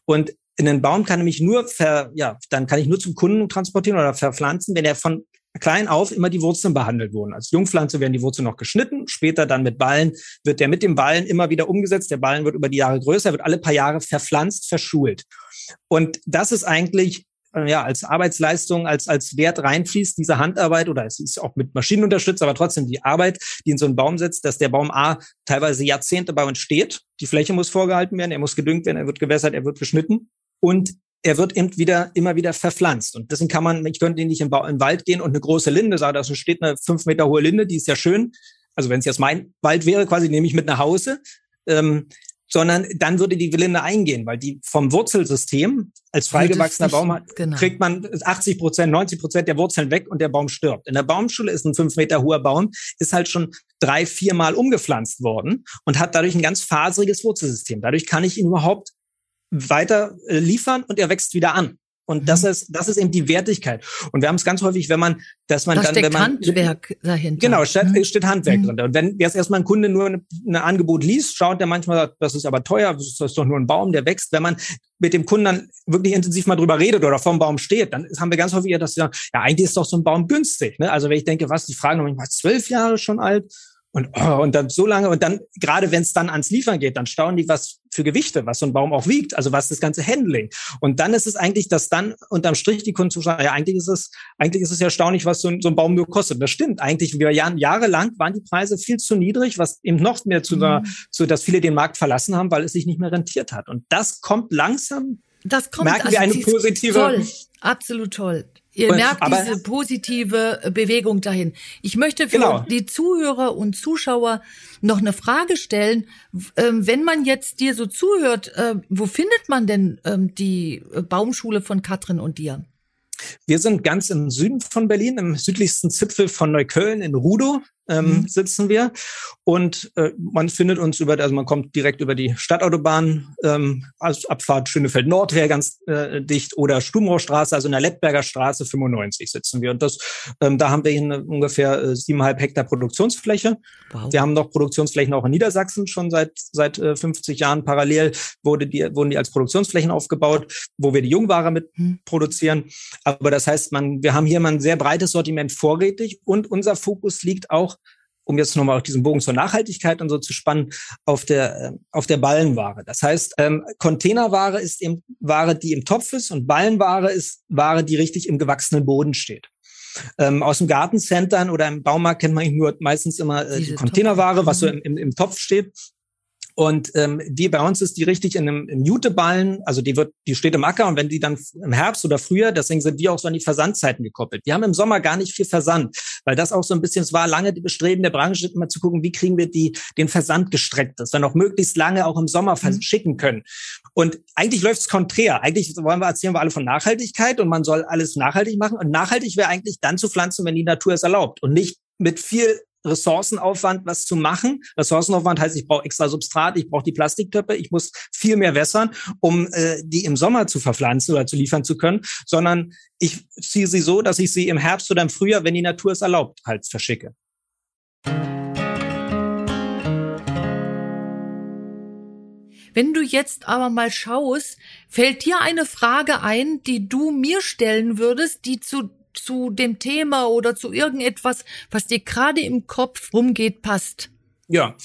Und in einen Baum kann nämlich nur ver, ja, dann kann ich nur zum Kunden transportieren oder verpflanzen, wenn er von klein auf immer die Wurzeln behandelt wurden. Als Jungpflanze werden die Wurzeln noch geschnitten, später dann mit Ballen wird der mit dem Ballen immer wieder umgesetzt. Der Ballen wird über die Jahre größer, wird alle paar Jahre verpflanzt, verschult. Und das ist eigentlich äh, ja, als Arbeitsleistung, als, als Wert reinfließt, diese Handarbeit, oder es ist auch mit Maschinen unterstützt, aber trotzdem die Arbeit, die in so einen Baum setzt, dass der Baum A teilweise Jahrzehnte bei uns steht. Die Fläche muss vorgehalten werden, er muss gedüngt werden, er wird gewässert, er wird geschnitten. Und er wird eben wieder, immer wieder verpflanzt. Und deswegen kann man, ich könnte nicht im, im Wald gehen und eine große Linde sagen, da steht eine fünf Meter hohe Linde, die ist ja schön. Also wenn es jetzt mein Wald wäre, quasi nehme ich mit nach Hause. Ähm, sondern dann würde die Linde eingehen, weil die vom Wurzelsystem als freigewachsener Baum hat, genau. kriegt man 80 Prozent, 90 Prozent der Wurzeln weg und der Baum stirbt. In der Baumschule ist ein fünf Meter hoher Baum, ist halt schon drei, viermal umgepflanzt worden und hat dadurch ein ganz faseriges Wurzelsystem. Dadurch kann ich ihn überhaupt weiter äh, liefern und er wächst wieder an. Und das mhm. ist, das ist eben die Wertigkeit. Und wir haben es ganz häufig, wenn man, dass man da dann, steckt wenn man. Handwerk dahinter. Genau, steht, mhm. steht Handwerk mhm. drin. Und wenn jetzt erstmal ein Kunde nur ein eine Angebot liest, schaut der manchmal, das ist aber teuer, das ist doch nur ein Baum, der wächst. Wenn man mit dem Kunden dann wirklich intensiv mal drüber redet oder vom Baum steht, dann haben wir ganz häufig, dass sie sagen, ja, eigentlich ist doch so ein Baum günstig. Ne? Also wenn ich denke, was, die fragen manchmal zwölf Jahre schon alt und, oh, und dann so lange, und dann, gerade wenn es dann ans Liefern geht, dann staunen die, was für Gewichte, was so ein Baum auch wiegt, also was das ganze Handling. Und dann ist es eigentlich, dass dann unterm Strich die Kunden zuschauen, ja, eigentlich ist es, eigentlich ist es ja erstaunlich, was so ein, so ein Baum nur kostet. Das stimmt. Eigentlich, wir Jahren, jahrelang waren die Preise viel zu niedrig, was eben noch mehr zu, mhm. zu, dass viele den Markt verlassen haben, weil es sich nicht mehr rentiert hat. Und das kommt langsam. Das kommt, merken also wir eine positive. Toll, absolut toll. Ihr und, merkt diese positive Bewegung dahin. Ich möchte für genau. die Zuhörer und Zuschauer noch eine Frage stellen. Ähm, wenn man jetzt dir so zuhört, äh, wo findet man denn ähm, die Baumschule von Katrin und dir? Wir sind ganz im Süden von Berlin, im südlichsten Zipfel von Neukölln in Rudow ähm, mhm. sitzen wir. Und äh, man findet uns über, also man kommt direkt über die Stadtautobahn, ähm, also Abfahrt Schönefeld Nord wäre ganz äh, dicht oder Stumrohrstraße, also in der Lettberger Straße 95 sitzen wir. Und das, ähm, da haben wir hier ungefähr äh, siebeneinhalb Hektar Produktionsfläche. Wow. Wir haben noch Produktionsflächen auch in Niedersachsen schon seit seit äh, 50 Jahren parallel wurde die wurden die als Produktionsflächen aufgebaut, wo wir die Jungware mit mhm. produzieren. Aber das heißt, man wir haben hier mal ein sehr breites Sortiment vorrätig und unser Fokus liegt auch um jetzt nochmal auf diesen Bogen zur Nachhaltigkeit und so zu spannen, auf der, äh, auf der Ballenware. Das heißt, ähm, Containerware ist eben Ware, die im Topf ist und Ballenware ist Ware, die richtig im gewachsenen Boden steht. Ähm, aus dem Gartencentern oder im Baumarkt kennt man nur meistens immer äh, die Containerware, was so mhm. im, im, im Topf steht. Und ähm, die bei uns ist die richtig in einem im Juteballen, also die wird, die steht im Acker und wenn die dann im Herbst oder früher, deswegen sind die auch so an die Versandzeiten gekoppelt. Wir haben im Sommer gar nicht viel Versand, weil das auch so ein bisschen, es war lange die Bestreben der Branche, immer zu gucken, wie kriegen wir die den Versand gestreckt, dass wir noch möglichst lange auch im Sommer mhm. verschicken können. Und eigentlich läuft es konträr. Eigentlich wollen wir erzählen wir alle von Nachhaltigkeit und man soll alles nachhaltig machen. Und nachhaltig wäre eigentlich dann zu pflanzen, wenn die Natur es erlaubt und nicht mit viel Ressourcenaufwand, was zu machen. Ressourcenaufwand heißt, ich brauche extra Substrat, ich brauche die Plastiktöpfe, ich muss viel mehr wässern, um äh, die im Sommer zu verpflanzen oder zu liefern zu können, sondern ich ziehe sie so, dass ich sie im Herbst oder im Frühjahr, wenn die Natur es erlaubt, halt verschicke. Wenn du jetzt aber mal schaust, fällt dir eine Frage ein, die du mir stellen würdest, die zu zu dem Thema oder zu irgendetwas, was dir gerade im Kopf rumgeht, passt? Ja,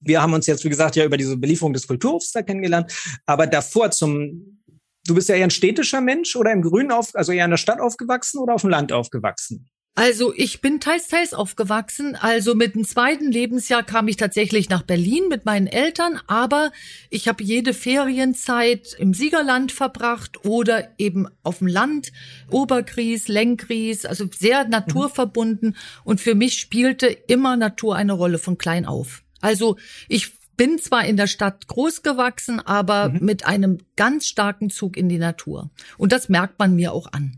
wir haben uns jetzt, wie gesagt, ja über diese Belieferung des Kulturhofs da kennengelernt, aber davor zum, du bist ja eher ein städtischer Mensch oder im Grünen auf, also eher in der Stadt aufgewachsen oder auf dem Land aufgewachsen? Also ich bin teils, teils aufgewachsen. Also mit dem zweiten Lebensjahr kam ich tatsächlich nach Berlin mit meinen Eltern, aber ich habe jede Ferienzeit im Siegerland verbracht oder eben auf dem Land, Obergries, Lenkries, also sehr naturverbunden. Und für mich spielte immer Natur eine Rolle von klein auf. Also ich bin zwar in der Stadt groß gewachsen, aber mhm. mit einem ganz starken Zug in die Natur. Und das merkt man mir auch an.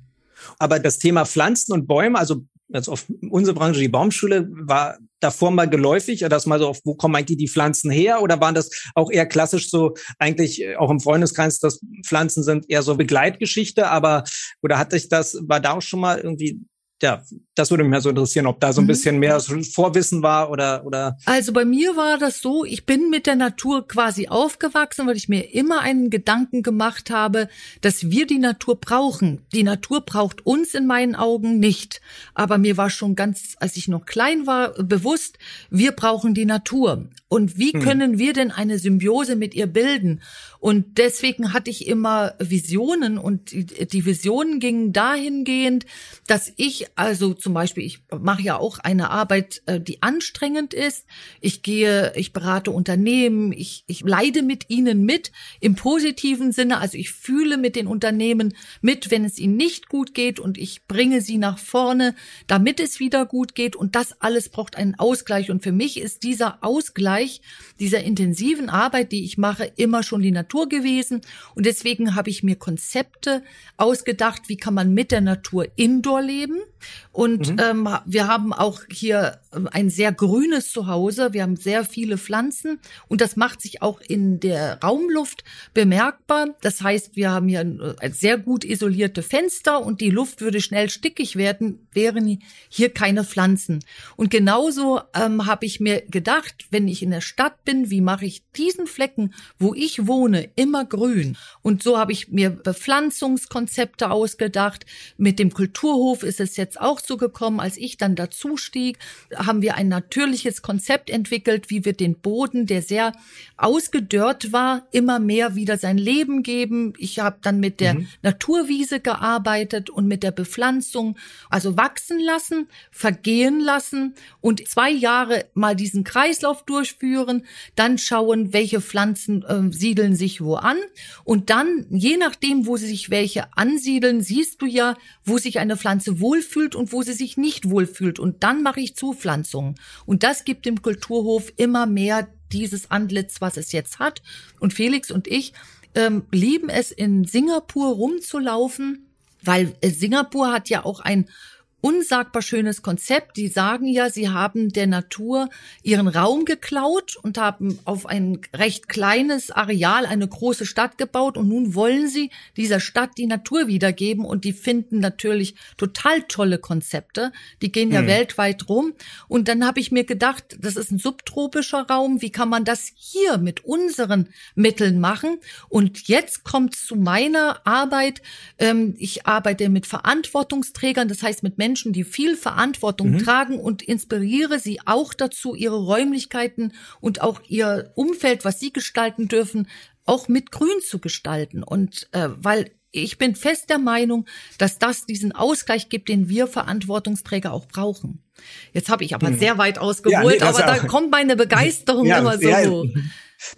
Aber das Thema Pflanzen und Bäume, also jetzt auf unsere Branche, die Baumschule, war davor mal geläufig, dass mal so auf, wo kommen eigentlich die Pflanzen her? Oder waren das auch eher klassisch so eigentlich auch im Freundeskreis, dass Pflanzen sind eher so Begleitgeschichte, aber oder hatte ich das, war da auch schon mal irgendwie ja, das würde mich mal so interessieren, ob da so ein mhm. bisschen mehr Vorwissen war oder, oder. Also bei mir war das so, ich bin mit der Natur quasi aufgewachsen, weil ich mir immer einen Gedanken gemacht habe, dass wir die Natur brauchen. Die Natur braucht uns in meinen Augen nicht. Aber mir war schon ganz, als ich noch klein war, bewusst, wir brauchen die Natur. Und wie hm. können wir denn eine Symbiose mit ihr bilden? Und deswegen hatte ich immer Visionen und die, die Visionen gingen dahingehend, dass ich also zum Beispiel, ich mache ja auch eine Arbeit, äh, die anstrengend ist. Ich gehe, ich berate Unternehmen, ich, ich leide mit ihnen mit im positiven Sinne. Also ich fühle mit den Unternehmen mit, wenn es ihnen nicht gut geht und ich bringe sie nach vorne, damit es wieder gut geht. Und das alles braucht einen Ausgleich. Und für mich ist dieser Ausgleich dieser intensiven Arbeit, die ich mache, immer schon die Natur gewesen. Und deswegen habe ich mir Konzepte ausgedacht, wie kann man mit der Natur indoor leben. Und mhm. ähm, wir haben auch hier ähm, ein sehr grünes Zuhause. Wir haben sehr viele Pflanzen und das macht sich auch in der Raumluft bemerkbar. Das heißt, wir haben hier ein sehr gut isolierte Fenster und die Luft würde schnell stickig werden, wären hier keine Pflanzen. Und genauso ähm, habe ich mir gedacht, wenn ich in der Stadt bin, wie mache ich diesen Flecken, wo ich wohne, immer grün? Und so habe ich mir Bepflanzungskonzepte ausgedacht. Mit dem Kulturhof ist es jetzt auch so gekommen, als ich dann dazu stieg, haben wir ein natürliches Konzept entwickelt, wie wir den Boden, der sehr ausgedörrt war, immer mehr wieder sein Leben geben. Ich habe dann mit der mhm. Naturwiese gearbeitet und mit der Bepflanzung, also wachsen lassen, vergehen lassen und zwei Jahre mal diesen Kreislauf durchführen, dann schauen, welche Pflanzen äh, siedeln sich wo an und dann, je nachdem, wo sie sich welche ansiedeln, siehst du ja, wo sich eine Pflanze wohlfühlt und wo sie sich nicht wohlfühlt. Und dann mache ich Zupflanzungen. Und das gibt dem Kulturhof immer mehr dieses Antlitz, was es jetzt hat. Und Felix und ich ähm, lieben es, in Singapur rumzulaufen, weil äh, Singapur hat ja auch ein unsagbar schönes Konzept. Die sagen ja, sie haben der Natur ihren Raum geklaut und haben auf ein recht kleines Areal eine große Stadt gebaut und nun wollen sie dieser Stadt die Natur wiedergeben und die finden natürlich total tolle Konzepte. Die gehen ja mhm. weltweit rum und dann habe ich mir gedacht, das ist ein subtropischer Raum, wie kann man das hier mit unseren Mitteln machen? Und jetzt kommt zu meiner Arbeit. Ähm, ich arbeite mit Verantwortungsträgern, das heißt mit Menschen, Menschen, die viel Verantwortung mhm. tragen und inspiriere sie auch dazu, ihre Räumlichkeiten und auch ihr Umfeld, was sie gestalten dürfen, auch mit Grün zu gestalten. Und äh, weil ich bin fest der Meinung, dass das diesen Ausgleich gibt, den wir Verantwortungsträger auch brauchen. Jetzt habe ich aber mhm. sehr weit ausgeholt, ja, nee, aber da kommt meine Begeisterung ja, immer so. Ja,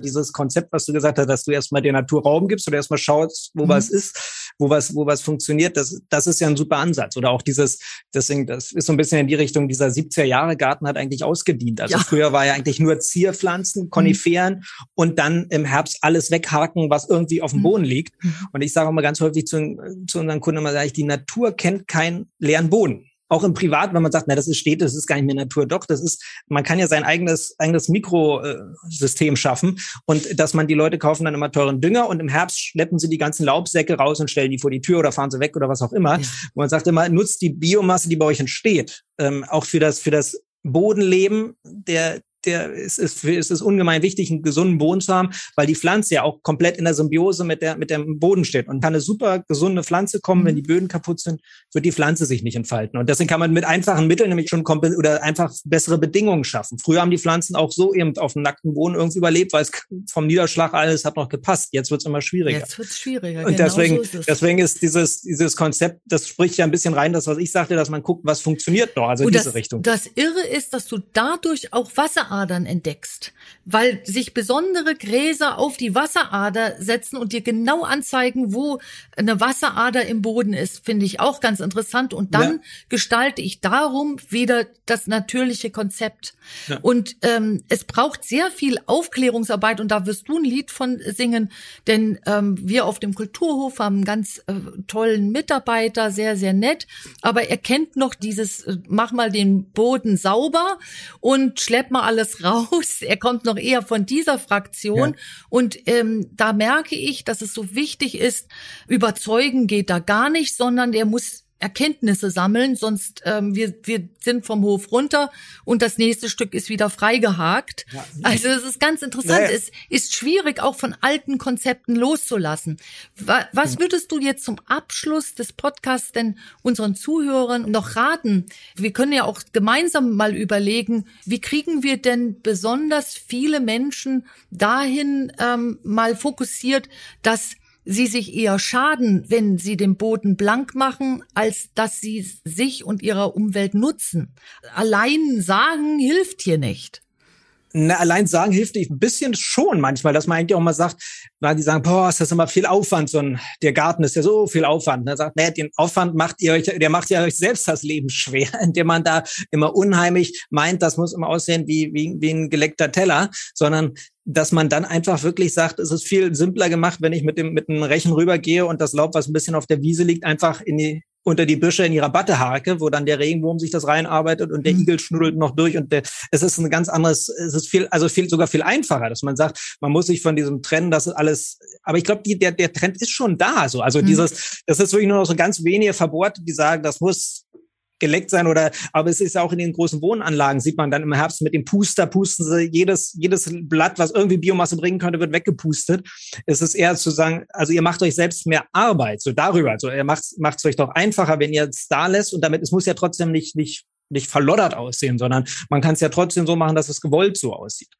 dieses Konzept, was du gesagt hast, dass du erstmal der Natur Raum gibst oder erstmal schaust, wo mhm. was ist, wo was, wo was funktioniert, das, das ist ja ein super Ansatz. Oder auch dieses, deswegen, das ist so ein bisschen in die Richtung, dieser 70er Jahre Garten hat eigentlich ausgedient. Also ja. früher war ja eigentlich nur Zierpflanzen, Koniferen mhm. und dann im Herbst alles weghaken, was irgendwie auf dem mhm. Boden liegt. Mhm. Und ich sage auch mal ganz häufig zu, zu unseren Kunden immer, sage ich, die Natur kennt keinen leeren Boden auch im Privat, wenn man sagt, na, das ist steht, das ist gar nicht mehr Natur. Doch, das ist, man kann ja sein eigenes, eigenes Mikrosystem schaffen und dass man die Leute kaufen dann immer teuren Dünger und im Herbst schleppen sie die ganzen Laubsäcke raus und stellen die vor die Tür oder fahren sie weg oder was auch immer. Ja. Und man sagt immer, nutzt die Biomasse, die bei euch entsteht, ähm, auch für das, für das Bodenleben der, der es ist, es ist ungemein wichtig, einen gesunden Boden zu haben, weil die Pflanze ja auch komplett in der Symbiose mit der mit dem Boden steht und kann eine super gesunde Pflanze kommen, wenn mhm. die Böden kaputt sind, wird die Pflanze sich nicht entfalten und deswegen kann man mit einfachen Mitteln nämlich schon oder einfach bessere Bedingungen schaffen. Früher haben die Pflanzen auch so eben auf dem nackten Boden irgendwie überlebt, weil es vom Niederschlag alles hat noch gepasst. Jetzt wird es immer schwieriger. Jetzt wird es schwieriger. Und genau deswegen, so ist deswegen ist dieses dieses Konzept, das spricht ja ein bisschen rein, das was ich sagte, dass man guckt, was funktioniert noch, also in diese Richtung. Das Irre ist, dass du dadurch auch Wasseradern entdeckst, weil sich besondere Gräser auf die Wasserader setzen und dir genau anzeigen, wo eine Wasserader im Boden ist, finde ich auch ganz interessant. Und dann ja. gestalte ich darum wieder das natürliche Konzept. Ja. Und ähm, es braucht sehr viel Aufklärungsarbeit und da wirst du ein Lied von singen, denn ähm, wir auf dem Kulturhof haben einen ganz äh, tollen Mitarbeiter, sehr, sehr nett, aber er kennt noch dieses, äh, mach mal den Boden sauber und schlepp mal alles [LAUGHS] raus. Er kommt noch eher von dieser Fraktion. Ja. Und ähm, da merke ich, dass es so wichtig ist, überzeugen geht da gar nicht, sondern der muss Erkenntnisse sammeln, sonst ähm, wir, wir sind vom Hof runter und das nächste Stück ist wieder freigehakt. Ja. Also es ist ganz interessant. Naja. Es ist schwierig, auch von alten Konzepten loszulassen. Was würdest du jetzt zum Abschluss des Podcasts denn unseren Zuhörern noch raten? Wir können ja auch gemeinsam mal überlegen, wie kriegen wir denn besonders viele Menschen dahin ähm, mal fokussiert, dass sie sich eher schaden, wenn sie den Boden blank machen, als dass sie sich und ihrer Umwelt nutzen. Allein sagen hilft hier nicht. Na, allein sagen hilft ein bisschen schon manchmal, dass man eigentlich auch mal sagt, weil die sagen, boah, ist das immer viel Aufwand, so ein, der Garten ist ja so viel Aufwand. Er sagt, nee, den Aufwand macht ihr euch, der macht ja euch selbst das Leben schwer, [LAUGHS] indem man da immer unheimlich meint, das muss immer aussehen wie, wie, wie ein geleckter Teller, sondern dass man dann einfach wirklich sagt, es ist viel simpler gemacht, wenn ich mit dem mit dem Rechen rübergehe und das Laub, was ein bisschen auf der Wiese liegt, einfach in die unter die Büsche in ihrer Batte harke, wo dann der Regenwurm sich das reinarbeitet und der mhm. Igel schnuddelt noch durch und der, es ist ein ganz anderes, es ist viel, also viel, sogar viel einfacher, dass man sagt, man muss sich von diesem trennen, das ist alles, aber ich glaube, der, der Trend ist schon da, so, also mhm. dieses, das ist wirklich nur noch so ganz wenige Verbohrte, die sagen, das muss geleckt sein oder, aber es ist auch in den großen Wohnanlagen, sieht man dann im Herbst mit dem Puster, pusten sie jedes, jedes Blatt, was irgendwie Biomasse bringen könnte, wird weggepustet. Es ist eher zu sagen, also ihr macht euch selbst mehr Arbeit, so darüber. Also ihr macht es euch doch einfacher, wenn ihr es da lässt und damit, es muss ja trotzdem nicht, nicht nicht verloddert aussehen, sondern man kann es ja trotzdem so machen, dass es gewollt so aussieht.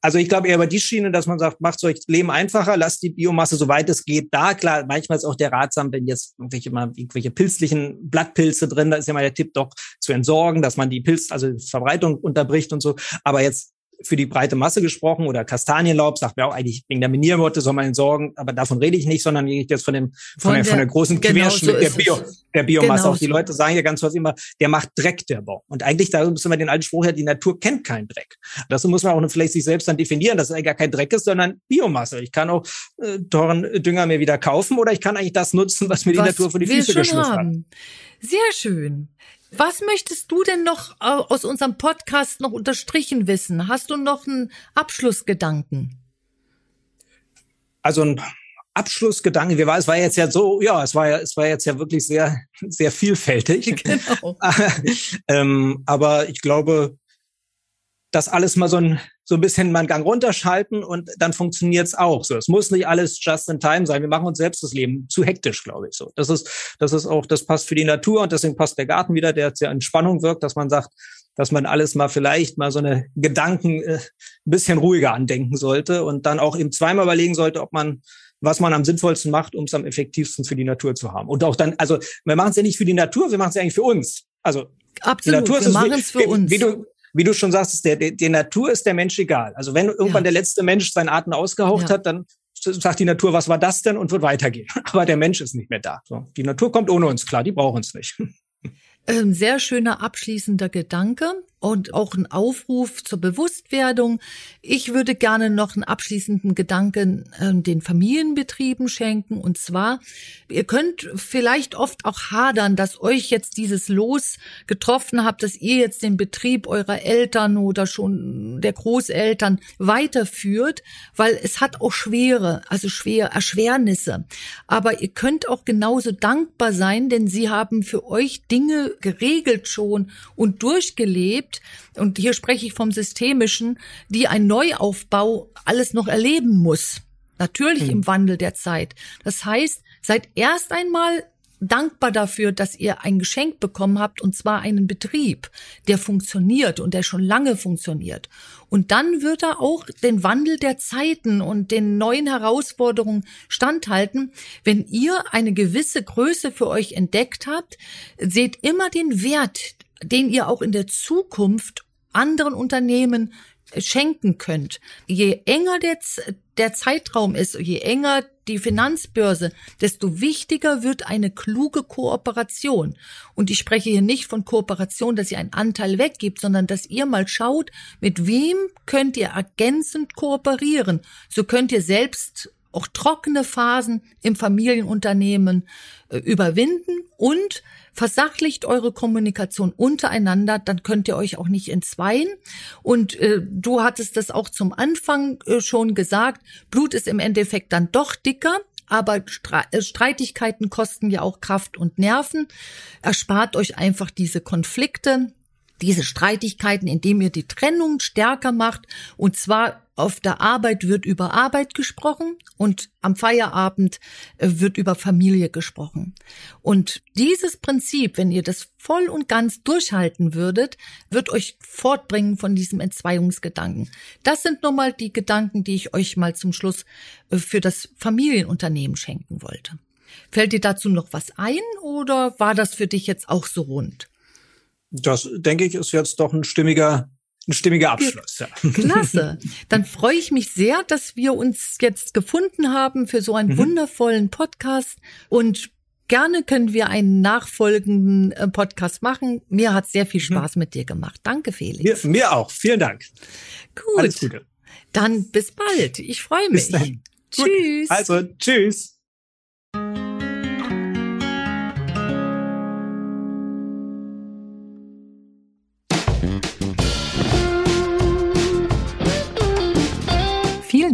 Also ich glaube eher über die Schiene, dass man sagt, macht euch Leben einfacher, lasst die Biomasse, soweit es geht, da. Klar, manchmal ist auch der ratsam, wenn jetzt irgendwelche, mal, irgendwelche pilzlichen Blattpilze drin, da ist ja mal der Tipp doch zu entsorgen, dass man die Pilz, also Verbreitung unterbricht und so. Aber jetzt für die breite Masse gesprochen oder Kastanienlaub, sagt mir auch eigentlich wegen der Miniermotte soll man entsorgen, aber davon rede ich nicht, sondern ich jetzt von dem von, von der, von der großen genau Querschnitt so der, Bio, der Biomasse. Genau auch die so. Leute sagen ja ganz häufig immer, der macht Dreck, der Baum. Und eigentlich, da müssen wir den alten Spruch her, die Natur kennt keinen Dreck. Das muss man auch vielleicht sich selbst dann definieren, dass es eigentlich gar kein Dreck ist, sondern Biomasse. Ich kann auch äh, teuren Dünger mir wieder kaufen oder ich kann eigentlich das nutzen, was mir die was Natur vor die Füße geschmissen hat. Sehr schön. Was möchtest du denn noch äh, aus unserem Podcast noch unterstrichen wissen? Hast du noch einen Abschlussgedanken? Also ein Abschlussgedanke, wie war es war jetzt ja so, ja, es war ja, es war jetzt ja wirklich sehr, sehr vielfältig. [LAUGHS] [LAUGHS] Genau. ähm, aber ich glaube, das alles mal so ein, so ein bisschen mal einen Gang runterschalten und dann funktioniert's auch so. Es muss nicht alles just in time sein. Wir machen uns selbst das Leben zu hektisch, glaube ich so. Das ist, das ist auch, das passt für die Natur und deswegen passt der Garten wieder, der sehr in Spannung wirkt, dass man sagt, dass man alles mal vielleicht mal so eine Gedanken äh, ein bisschen ruhiger andenken sollte und dann auch eben zweimal überlegen sollte, ob man was man am sinnvollsten macht, um es am effektivsten für die Natur zu haben. Und auch dann, also wir machen es ja nicht für die Natur, wir machen es ja eigentlich für uns. Also Absolut, die Natur ist wir machen es für wie, uns. Wie du, wie du schon sagst, der, der, der Natur ist der Mensch egal. Also wenn irgendwann ja. der letzte Mensch seinen Atem ausgehaucht ja. hat, dann sagt die Natur, was war das denn und wird weitergehen. [LAUGHS] Aber der Mensch ist nicht mehr da. So, die Natur kommt ohne uns klar, die braucht uns nicht. [LAUGHS] Ähm, sehr schöner abschließender Gedanke und auch ein Aufruf zur Bewusstwerdung. Ich würde gerne noch einen abschließenden Gedanken äh, den Familienbetrieben schenken. Und zwar, ihr könnt vielleicht oft auch hadern, dass euch jetzt dieses Los getroffen habt, dass ihr jetzt den Betrieb eurer Eltern oder schon der Großeltern weiterführt, weil es hat auch schwere, also schwere Erschwernisse. Aber ihr könnt auch genauso dankbar sein, denn sie haben für euch Dinge geregelt schon und durchgelebt, gibt, und hier spreche ich vom Systemischen, die ein Neuaufbau alles noch erleben muss. Natürlich mhm. im Wandel der Zeit. Das heißt, seid erst einmal dankbar dafür, dass ihr ein Geschenk bekommen habt, und zwar einen Betrieb, der funktioniert und der schon lange funktioniert. Und dann wird er auch den Wandel der Zeiten und den neuen Herausforderungen standhalten. Wenn ihr eine gewisse Größe für euch entdeckt habt, seht immer den Wert, den ihr auch in der Zukunft anderen Unternehmen schenken könnt. Je enger der, der Zeitraum ist, je enger die Finanzbörse, desto wichtiger wird eine kluge Kooperation. Und ich spreche hier nicht von Kooperation, dass ihr einen Anteil weggibt, sondern dass ihr mal schaut, mit wem könnt ihr ergänzend kooperieren. So könnt ihr selbst auch trockene Phasen im Familienunternehmen äh, überwinden und versachlicht eure Kommunikation untereinander, dann könnt ihr euch auch nicht entzweien. Und äh, du hattest das auch zum Anfang äh, schon gesagt, Blut ist im Endeffekt dann doch dicker. Aber äh, Streitigkeiten kosten ja auch Kraft und Nerven. Erspart euch einfach diese Konflikte diese Streitigkeiten, indem ihr die Trennung stärker macht. Und zwar auf der Arbeit wird über Arbeit gesprochen und am Feierabend äh, wird über Familie gesprochen. Und dieses Prinzip, wenn ihr das voll und ganz durchhalten würdet, wird euch fortbringen von diesem Entzweiungsgedanken. Das sind nun mal die Gedanken, die ich euch mal zum Schluss äh, für das Familienunternehmen schenken wollte. Fällt dir dazu noch was ein oder war das für dich jetzt auch so rund? Das, denke ich, ist jetzt doch ein stimmiger ein stimmiger Abschluss. Ja. Klasse. [LAUGHS] Dann freue ich mich sehr, dass wir uns jetzt gefunden haben für so einen mhm. wundervollen Podcast und gerne können wir einen nachfolgenden äh, Podcast machen. Mir hat sehr viel mhm. Spaß mhm. mit dir gemacht. Danke, Felix. Mir, mir, auch. Vielen Dank. Gut. Alles Gute. Dann bis bald. Ich freue mich. Bis dann. Tschüss. Gut. Also, tschüss.